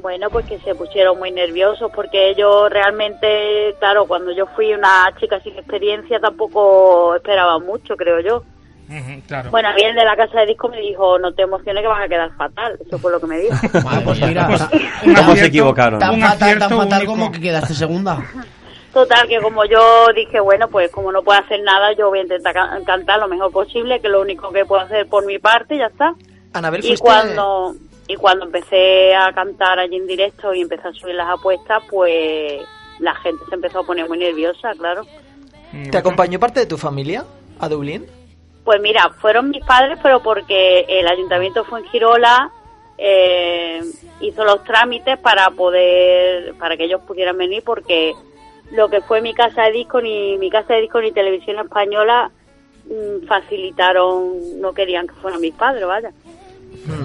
Bueno, pues que se pusieron muy nerviosos porque yo realmente, claro, cuando yo fui una chica sin experiencia tampoco esperaba mucho, creo yo. Claro. Bueno, a mí el de la casa de disco me dijo, no te emociones que vas a quedar fatal. Eso fue lo que me dijo. Ah, pues mira, Pues, ta- un ¿Cómo se equivocaron? tan un fatal, tan fatal único. como que quedaste segunda. Total, que como yo dije, bueno, pues como no puedo hacer nada, yo voy a intentar ca- cantar lo mejor posible, que es lo único que puedo hacer por mi parte, ya está. Anabel, Y cuando, y cuando empecé a cantar allí en directo y empecé a subir las apuestas, pues la gente se empezó a poner muy nerviosa, claro. ¿Te acompañó parte de tu familia a Dublín? Pues mira, fueron mis padres, pero porque el ayuntamiento fue en Girola, eh, hizo los trámites para poder, para que ellos pudieran venir, porque lo que fue mi casa de disco, ni mi casa de disco ni televisión española mm, facilitaron, no querían que fueran mis padres, vaya.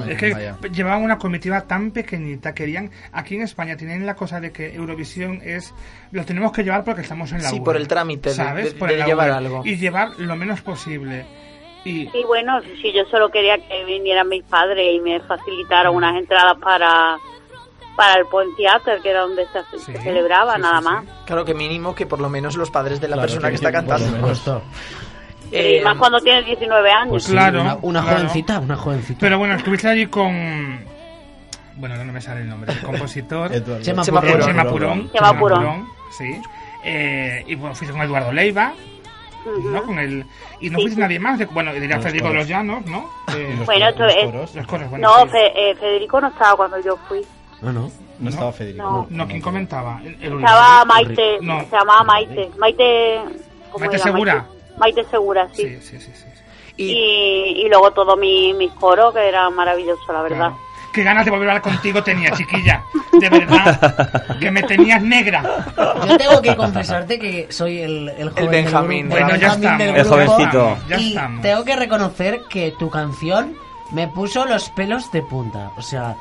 Es que llevaban una comitiva tan pequeñita, querían, aquí en España tienen la cosa de que Eurovisión es, lo tenemos que llevar porque estamos en la Sí, UE, por el trámite de- ¿sabes? de- Por de la llevar UE. algo. Y llevar lo menos posible. Y Sí, bueno, si yo solo quería que vinieran mis padres y me facilitaran unas entradas para para el Point Theater, que era donde se, se celebraba, nada más. Claro que mínimo que por lo menos los padres de la Claro, persona que que está cantando. Eh, y más cuando tienes 19 años. Pues sí, Claro, una, una claro. jovencita, una jovencita. Pero bueno, estuviste allí con. Bueno, no me sale el nombre. El compositor. Chema Chema Purón. Chema Purón. Chema Purón. Sí. Eh, y bueno, fuiste con Eduardo Leiva. ¿no? Con el, y no Sí, fuiste sí. nadie más. De, bueno, diría Federico de los Llanos, ¿no? Eh, los Bueno, coros. los coros, bueno. No, sí. Fe- eh, Federico no estaba cuando yo fui. No, no. No estaba Federico. No. No, ¿quién comentaba? El- el- Estaba Maite, No. se llamaba Maite. Maite. ¿cómo Maite era? Segura. Maite, Maite Segura, sí. Sí, sí, sí. sí. y Y, y luego todos mis mis coros, que era maravilloso, la verdad. Claro. Qué ganas de volver a hablar contigo tenía, chiquilla. De verdad. Que me tenías negra. Yo tengo que confesarte que soy el, el joven del Benjamín. grupo, Bueno, ya Benjamín estamos. del El grupo, jovencito. Ya y estamos. tengo que reconocer que tu canción me puso los pelos de punta. O sea,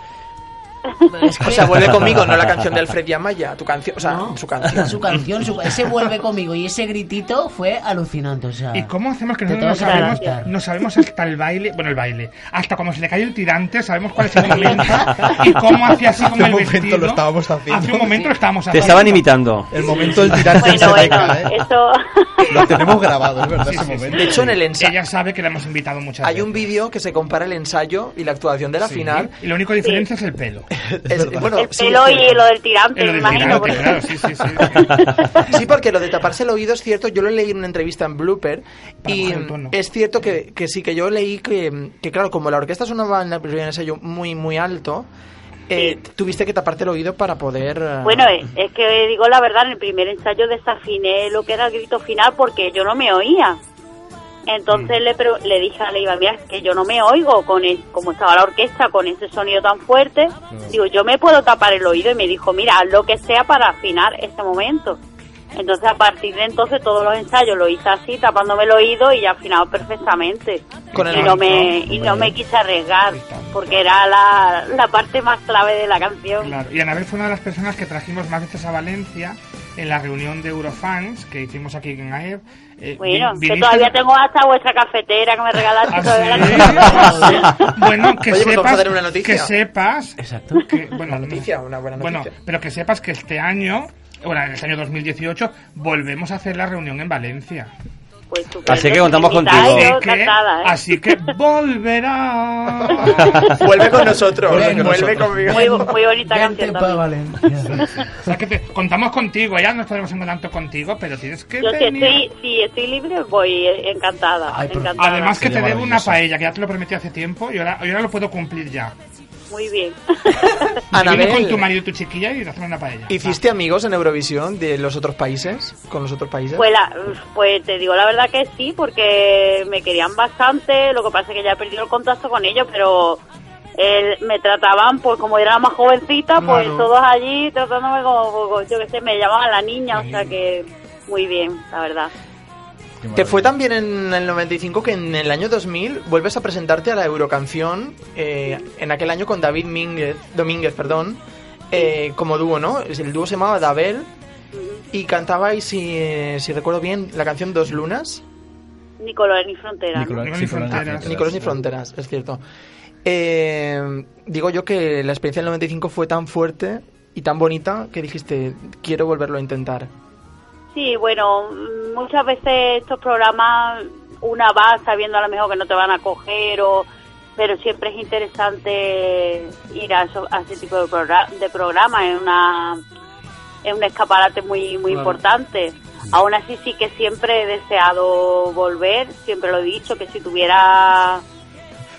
es que- O sea, vuelve conmigo, no la canción de Alfred Amaya, tu canción, o sea, No, su canción. Su canción, su- ese vuelve conmigo y ese gritito fue alucinante. O sea, ¿Y cómo hacemos que Te nosotros no sabemos, no sabemos hasta el baile, bueno, el baile, hasta cuando se le cae el tirante, sabemos cuál es el momento y cómo hacía así con Hace el un momento vestido. lo estábamos haciendo. Hace un momento lo estábamos Te haciendo. estaban imitando. El momento del tirante en Bueno, seca, bueno, ¿eh? eso. Lo tenemos grabado, es verdad, Sí, ese sí, sí. momento. De hecho, en el ensayo Ella sabe que la hemos invitado muchas hay veces. un vídeo que se compara el ensayo y la actuación de la Sí, final. Y lo único diferencia es el pelo. Es- bueno, el pelo sí. y lo del tirante, El me imagino. tirante, porque- claro, sí, sí, sí. Sí, porque lo de taparse el oído es cierto, yo lo leí en una entrevista en Blooper y el tono. es cierto que, que sí, que yo leí que, que claro, como la orquesta sonaba en el primer ensayo muy, muy alto, eh, tuviste que taparte el oído para poder... eh, Bueno, es, es que digo la verdad, en el primer ensayo desafiné lo que era el grito final porque yo no me oía. Entonces le, le dije a Leiva, mira, es que yo no me oigo con el, como estaba la orquesta con ese sonido tan fuerte. Digo, yo me puedo tapar el oído y me dijo, mira, haz lo que sea para afinar ese momento. Entonces a partir de entonces todos los ensayos lo hice así, tapándome el oído y ya afinado perfectamente. Con el y no me y no me quise arriesgar porque era la, la parte más clave de la canción. Claro. Y Anabel fue una de las personas que trajimos más veces a Valencia en la reunión de Eurofans que hicimos aquí en AEB. Eh, Bueno, vi- que todavía tengo hasta vuestra cafetera que me regalaste. ¿Ah, sí? bueno, que Oye, pues sepas, una que sepas, Exacto. que, bueno, Una noticia, una buena bueno, noticia. pero que sepas que este año, bueno, en el año 2018, volvemos a hacer la reunión en Valencia. Pues Así que contamos si contigo. Así que, encantada, ¿eh? así que volverá. Vuelve con nosotros, Vuelve vuelve, con conmigo. Muy, muy bonita Vente canción pa' también. Valencia. O sea que te- contamos contigo, ya nos podemos encontrar tanto contigo, pero tienes que Yo si venir. estoy, si estoy libre voy eh, encantada. Ay, pero- encantada. Además que te debo una paella, que ya te lo prometí hace tiempo y ahora, y ahora lo puedo cumplir ya. Muy bien. Anabel. con tu marido y tu chiquilla y te hacemos una paella. ¿hiciste amigos en Eurovisión de los otros países? ¿Con los otros países? Pues, la- pues te digo la verdad que sí, porque me querían bastante. Lo que pasa es que ya he perdido el contacto con ellos, pero eh, me trataban, pues como era más jovencita, pues Claro. todos allí tratándome como, como, yo qué sé, me llamaban la niña, o sea que muy bien, la verdad. Te fue maravilla. también en el 95 que en el año 2000 vuelves a presentarte a la Eurocanción, eh, en aquel año con David Mínguez, Domínguez, perdón, eh, como dúo, ¿no? El dúo se llamaba Dabel y cantabais, si, eh, si recuerdo bien, la canción Dos Lunas. Ni color ni frontera. ¿no? Nicolás- Ni fronteras. fronteras. Nicolás ni Fronteras, es cierto. Eh, digo yo que la experiencia del 95 fue tan fuerte y tan bonita que dijiste, quiero volverlo a intentar. Sí, bueno, muchas veces estos programas una va sabiendo a lo mejor que no te van a coger o pero siempre es interesante ir a, eso- a ese tipo de, progra- de programas. Es una es un escaparate muy muy importante. Aún así sí que siempre he deseado volver siempre lo he dicho que si tuviera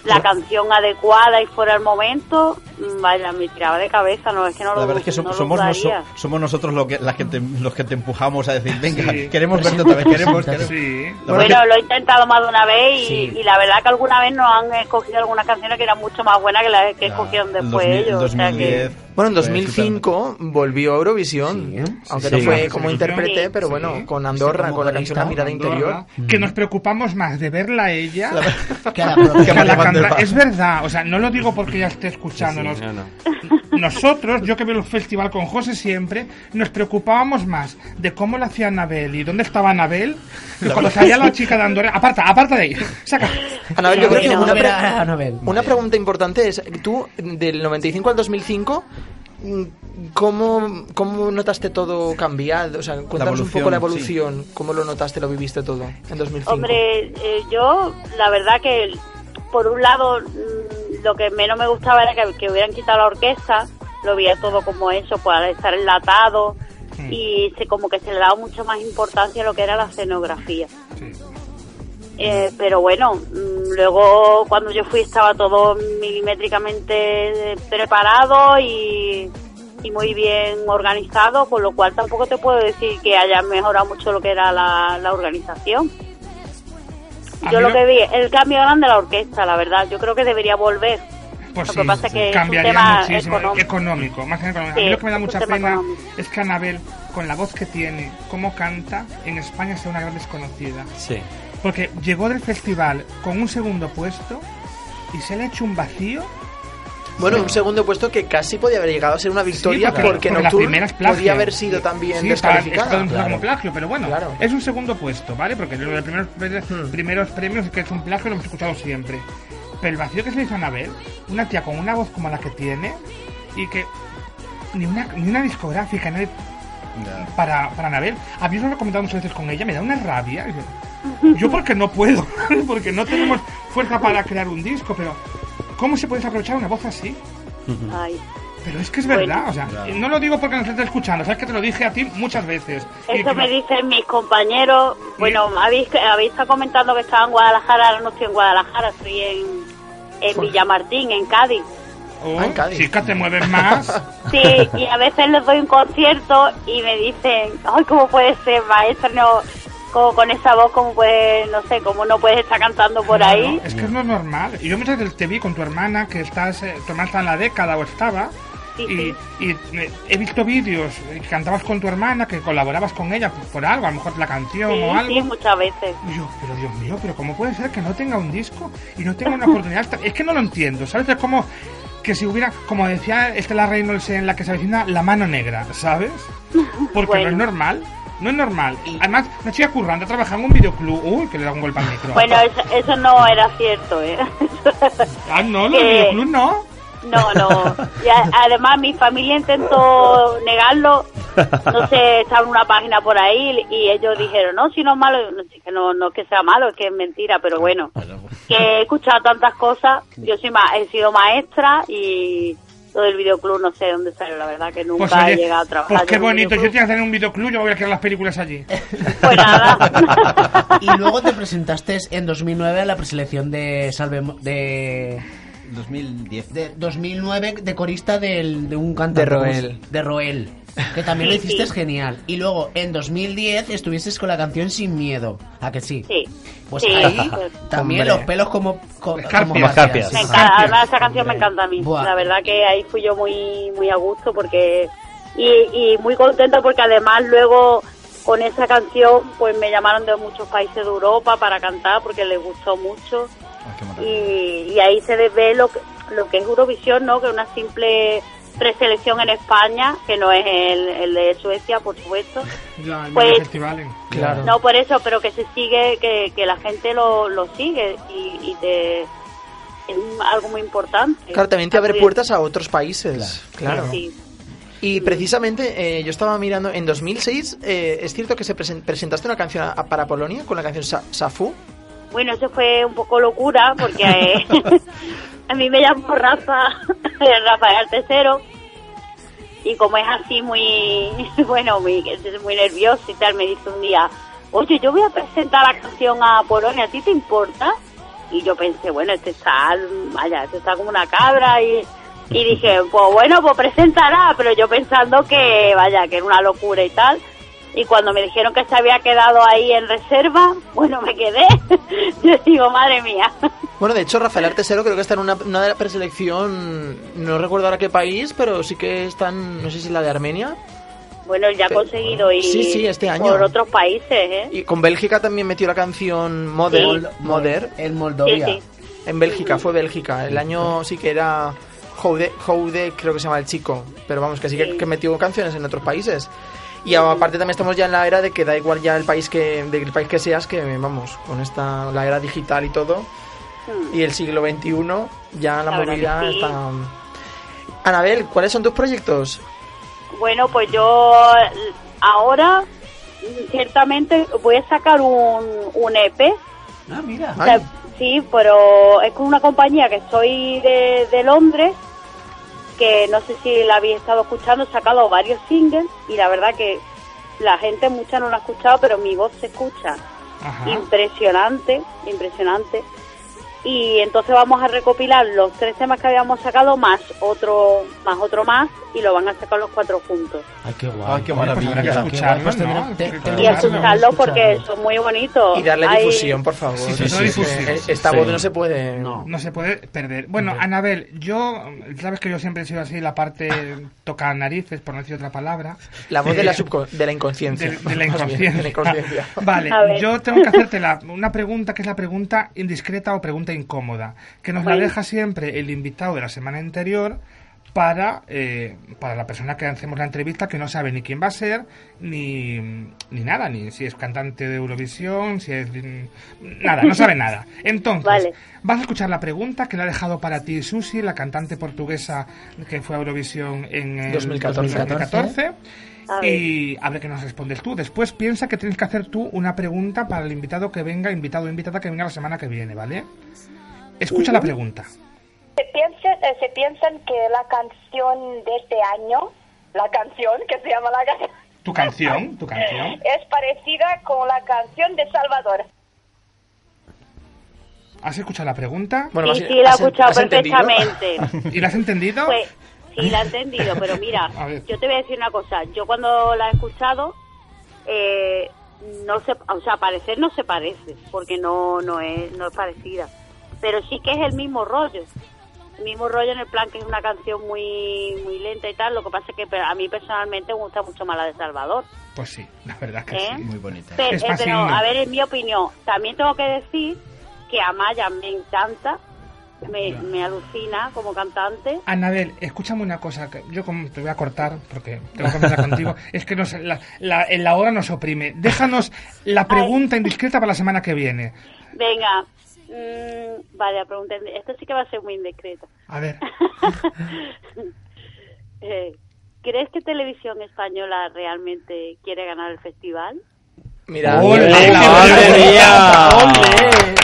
la canción adecuada y fuera el momento mm, vaya, me tiraba de cabeza, no es que no lo La verdad es que no lo somos, noso- somos nosotros lo que, las que te- los que te empujamos a decir, venga, Sí. queremos verte otra vez, queremos, queremos. Sí. La Bueno, lo he intentado más de una vez y, Sí. y la verdad que alguna vez nos han escogido algunas canciones que eran mucho más buenas que las que Ya, escogieron después 2000, ellos. o sea que- 2010, Bueno, en fue 2005 volvió a Eurovisión, Sí, aunque sí, no sí. fue Sí, como sí. intérprete, Sí. pero bueno, Sí. con Andorra, con la canción La mirada interior. Que nos preocupamos más de verla a ella Que a la que a la canta-. Es verdad, o sea, no lo digo porque ella esté escuchándonos. Sí, no, no. Nosotros, yo que veo el festival con José siempre, nos preocupábamos más de cómo lo hacía Anabel y dónde estaba Anabel que cuando salía la chica de Andorra. Aparta, aparta de ahí. Saca. Anabel, yo creo que una, pre- Anabel. una pregunta importante es, tú, del 95 al 2005, mm, ¿cómo, cómo notaste todo cambiado? O sea, cuéntanos un poco la evolución, evolución, cómo lo notaste, lo viviste todo en 2005. Hombre, eh, yo la verdad que por un lado lo que menos me gustaba era que, que hubieran quitado la orquesta, lo veía todo como eso, pues al estar enlatado y se, como que se le daba mucho más importancia a lo que era la escenografía. Eh, pero bueno, mm, luego cuando yo fui estaba todo milimétricamente preparado y, y muy bien organizado, con lo cual tampoco te puedo decir que haya mejorado mucho lo que era la, la organización. Yo lo que vi, el cambio grande de la orquesta, la verdad, yo creo que debería volver. Pues Lo sí, que pasa es que es un cambiaría tema muchísimo. económico. Económico, más que económico. Sí, a mí lo que me da mucha pena económico. es que Anabel, con la voz que tiene, cómo canta, en España sea una gran desconocida. Sí. Porque llegó del festival con un segundo puesto y se le ha hecho un vacío. Bueno, un segundo puesto que casi podía haber llegado a ser una victoria Sí, porque, Nocturne es plagio. podía haber sido también Sí, descalificada. está como plagio, pero bueno, Claro. es un segundo puesto, ¿vale? Porque lo de primeros, Hmm. primeros premios que es un plagio lo hemos escuchado siempre. Pero el vacío que se le hizo a Anabel, una tía con una voz como la que tiene y que ni una, ni una discográfica nadie- para, para Anabel, a mí lo he comentado muchas veces con ella, me da una rabia. Yo porque no puedo, porque no tenemos fuerza para crear un disco, pero ¿cómo se puede aprovechar una voz así? Ay. Pero es que es verdad, Bueno. o sea, no lo digo porque nos estés escuchando, sabes que te lo dije a ti muchas veces. Eso me dicen mis compañeros. Bueno, habéis, habéis estado comentando que estaba en Guadalajara, ahora no estoy en Guadalajara, estoy en, en Villamartín, en Cádiz. Oh, Ah, en Cádiz. chica, te mueves más. Sí, y a veces les doy un concierto y me dicen, ay, ¿cómo puede ser, maestra? No, como con esa voz, ¿cómo puede, no sé, cómo no puedes estar cantando por No, ahí? no, es que no es normal. Y yo muchas veces te vi con tu hermana, que estás, eh, tu hermana está en la década o estaba, Sí, y, sí. y, eh, he visto vídeos eh, que cantabas con tu hermana, que colaborabas con ella por, por algo, a lo mejor la canción Sí, o algo. sí, muchas veces. Y yo, pero Dios mío, pero ¿cómo puede ser que no tenga un disco y no tenga una oportunidad? Es que no lo entiendo, ¿sabes? Es como que si hubiera, como decía Estela Reynolds en la que se avecina, la mano negra, ¿sabes? Porque no es normal. No es normal. Además, una chica currante trabajando en un videoclub. Uy, que le da un golpe al micro. Bueno, eso, eso no era cierto, ¿eh? Ah, no, los videoclubs no. No, no. Y a- además mi familia intentó negarlo. No sé, estaba en una página por ahí y ellos dijeron, no, si no es malo, no, no, no es que sea malo, es que es mentira, pero bueno, que he escuchado tantas cosas. Yo soy ma- he sido maestra y lo del videoclub no sé dónde salió, la verdad que nunca Pues, oye, he llegado a trabajar. pues qué bonito. Yo videoclub. tengo que hacer un videoclub, yo voy a crear las películas allí. Pues nada. Y luego te presentaste en 2009 a la preselección de Salve de 2010. de 2009 de corista del, de un cantante De Roel. de Roel que también lo hiciste sí. genial y luego en 2010 estuviste con la canción Sin Miedo a que sí Sí. pues Sí, ahí pues, también Hombre. los pelos como co- Escarpias. como Escarpias. Me encanta, además esa canción me encanta a mí. Buah. La verdad que ahí fui yo muy muy a gusto porque y, y muy contenta porque además luego con esa canción pues me llamaron de muchos países de Europa para cantar porque les gustó mucho Ah, y, y ahí se ve lo que, lo que es Eurovisión, ¿no? Que es una simple preselección en España, que no es el, el de Suecia, por supuesto. Pues- los festivales. Claro. No por eso, pero que se sigue, que, que la gente lo, lo sigue y, y te, es un- algo muy importante. Claro, también te abre puertas a otros países. Claro. Sí. Y precisamente eh, yo estaba mirando, en 2006, eh, ¿es cierto que se presen- presentaste una canción a- para Polonia con la canción Sa- Safu? Bueno, eso fue un poco locura porque eh, a mí me llamó Rafa, Rafael Tercero y como es así muy, bueno, muy, muy nervioso y tal, me dice un día, oye, yo voy a presentar la canción a Polonia, ¿a ti te importa? Y yo pensé, bueno, este está, vaya, este está como una cabra y Y dije, pues bueno, pues presentará, pero yo pensando que, vaya, que era una locura y tal. Y cuando me dijeron que se había quedado ahí en reserva, bueno, me quedé. Yo digo, madre mía. Bueno, de hecho, Rafael Artesero creo que está en una, una preselección, no recuerdo ahora qué país, pero sí que están, no sé si la de Armenia. Bueno, ya ha conseguido ir Sí, sí, este año. por otros países, ¿eh? Y con Bélgica también metió la canción Mother. Sí. Mother. En Moldovia. Sí, En Bélgica, fue Bélgica. El año sí que era Houde, Houde, creo que se llama el chico. Pero vamos, que sí que, que metió canciones en otros países. Y aparte también estamos ya en la era de que da igual ya el país que del país que seas, que vamos, con esta la era digital y todo. Y el siglo XXI, ya la, movilidad sí. está... Anabel, ¿cuáles son tus proyectos? Bueno, pues yo ahora ciertamente voy a sacar un, un EP. Ah, mira. O sea, sí, pero es con una compañía que soy de, de Londres, que no sé si la habéis estado escuchando, he sacado varios singles y la verdad que la gente mucha no la ha escuchado, pero mi voz se escucha Ajá. impresionante, impresionante. Y entonces vamos a recopilar los tres temas que habíamos sacado más otro más otro más y lo van a sacar los cuatro juntos. Ay, qué guay. Ay, qué Pues habrá que maravilla. Pues Y claro. escucharlos porque son muy bonitos. Y darle Hay- difusión, por favor. Sí, sí, sí, difusión. Eh, Esta Sí. voz no se puede... No. No se puede perder. Bueno, Anabel, yo, sabes que yo siempre he sido así, la parte toca narices, por no decir otra palabra. La voz de la, Eh, de la inconsciencia. de, de la inconsciencia. de la inconsciencia. Vale, yo tengo que hacerte la- una pregunta que es la pregunta indiscreta o pregunta incómoda, que nos la deja siempre el invitado de la semana anterior para, eh, para la persona que hacemos la entrevista que no sabe ni quién va a ser, ni, ni nada, ni si es cantante de Eurovisión, si es... Nada, no sabe nada. Entonces, Vale. vas a escuchar la pregunta que le ha dejado para ti Susi, la cantante portuguesa que fue a Eurovisión en el 2014. 2014. A ver. Y a ver qué nos respondes tú. Después piensa que tienes que hacer tú una pregunta para el invitado que venga, invitado o invitada que venga la semana que viene, ¿vale? Escucha la pregunta. Se piensan, eh, se piensan que la canción de este año, la canción que se llama la canción, Tu canción, tu canción. es parecida con la canción de Salvador. ¿Has escuchado la pregunta? Bueno, sí, has- sí, la he escuchado perfectamente. ¿Y la has entendido? Pues sí, la he entendido, pero mira, yo te voy a decir una cosa. Yo cuando la he escuchado, eh, no se, o sea, parecer no se parece, porque no, no es, no es parecida. Pero sí que es el mismo rollo. El mismo rollo en el plan que es una canción muy, muy lenta y tal. Lo que pasa es que a mí personalmente me gusta mucho más la de Salvador. Pues sí, la verdad que ¿Eh? sí. Muy bonita. Eh, pero, himno. a ver, en mi opinión, también tengo que decir que Amaya me encanta, me, me alucina como cantante. Anabel, escúchame una cosa, que yo como te voy a cortar porque tengo que hablar contigo, es que nos, la, la, en la hora nos oprime. Déjanos la pregunta indiscreta para la semana que viene. Venga, mm, vale, la pregunta, esto sí que va a ser muy indiscreto. A ver, Eh, ¿Crees que Televisión Española realmente quiere ganar el festival? Mira, ¡Ole! ¡Madre mía! ¡Ole!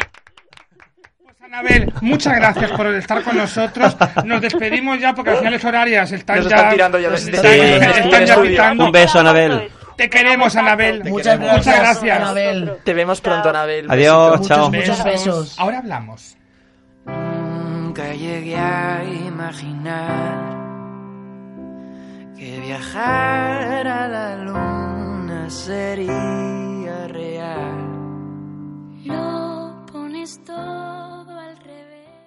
Pues, Anabel, muchas gracias por estar con nosotros. Nos despedimos ya porque las señales horarias están Nos ya, están tirando ya de- están, de- están ya. Un beso, Anabel. Te queremos, Anabel. Muchas Muchas gracias. Anabel. Te vemos pronto, Anabel. Adiós, Muchos, chao. muchos besos. Ahora hablamos. Nunca llegué a imaginar que viajar a la luna sería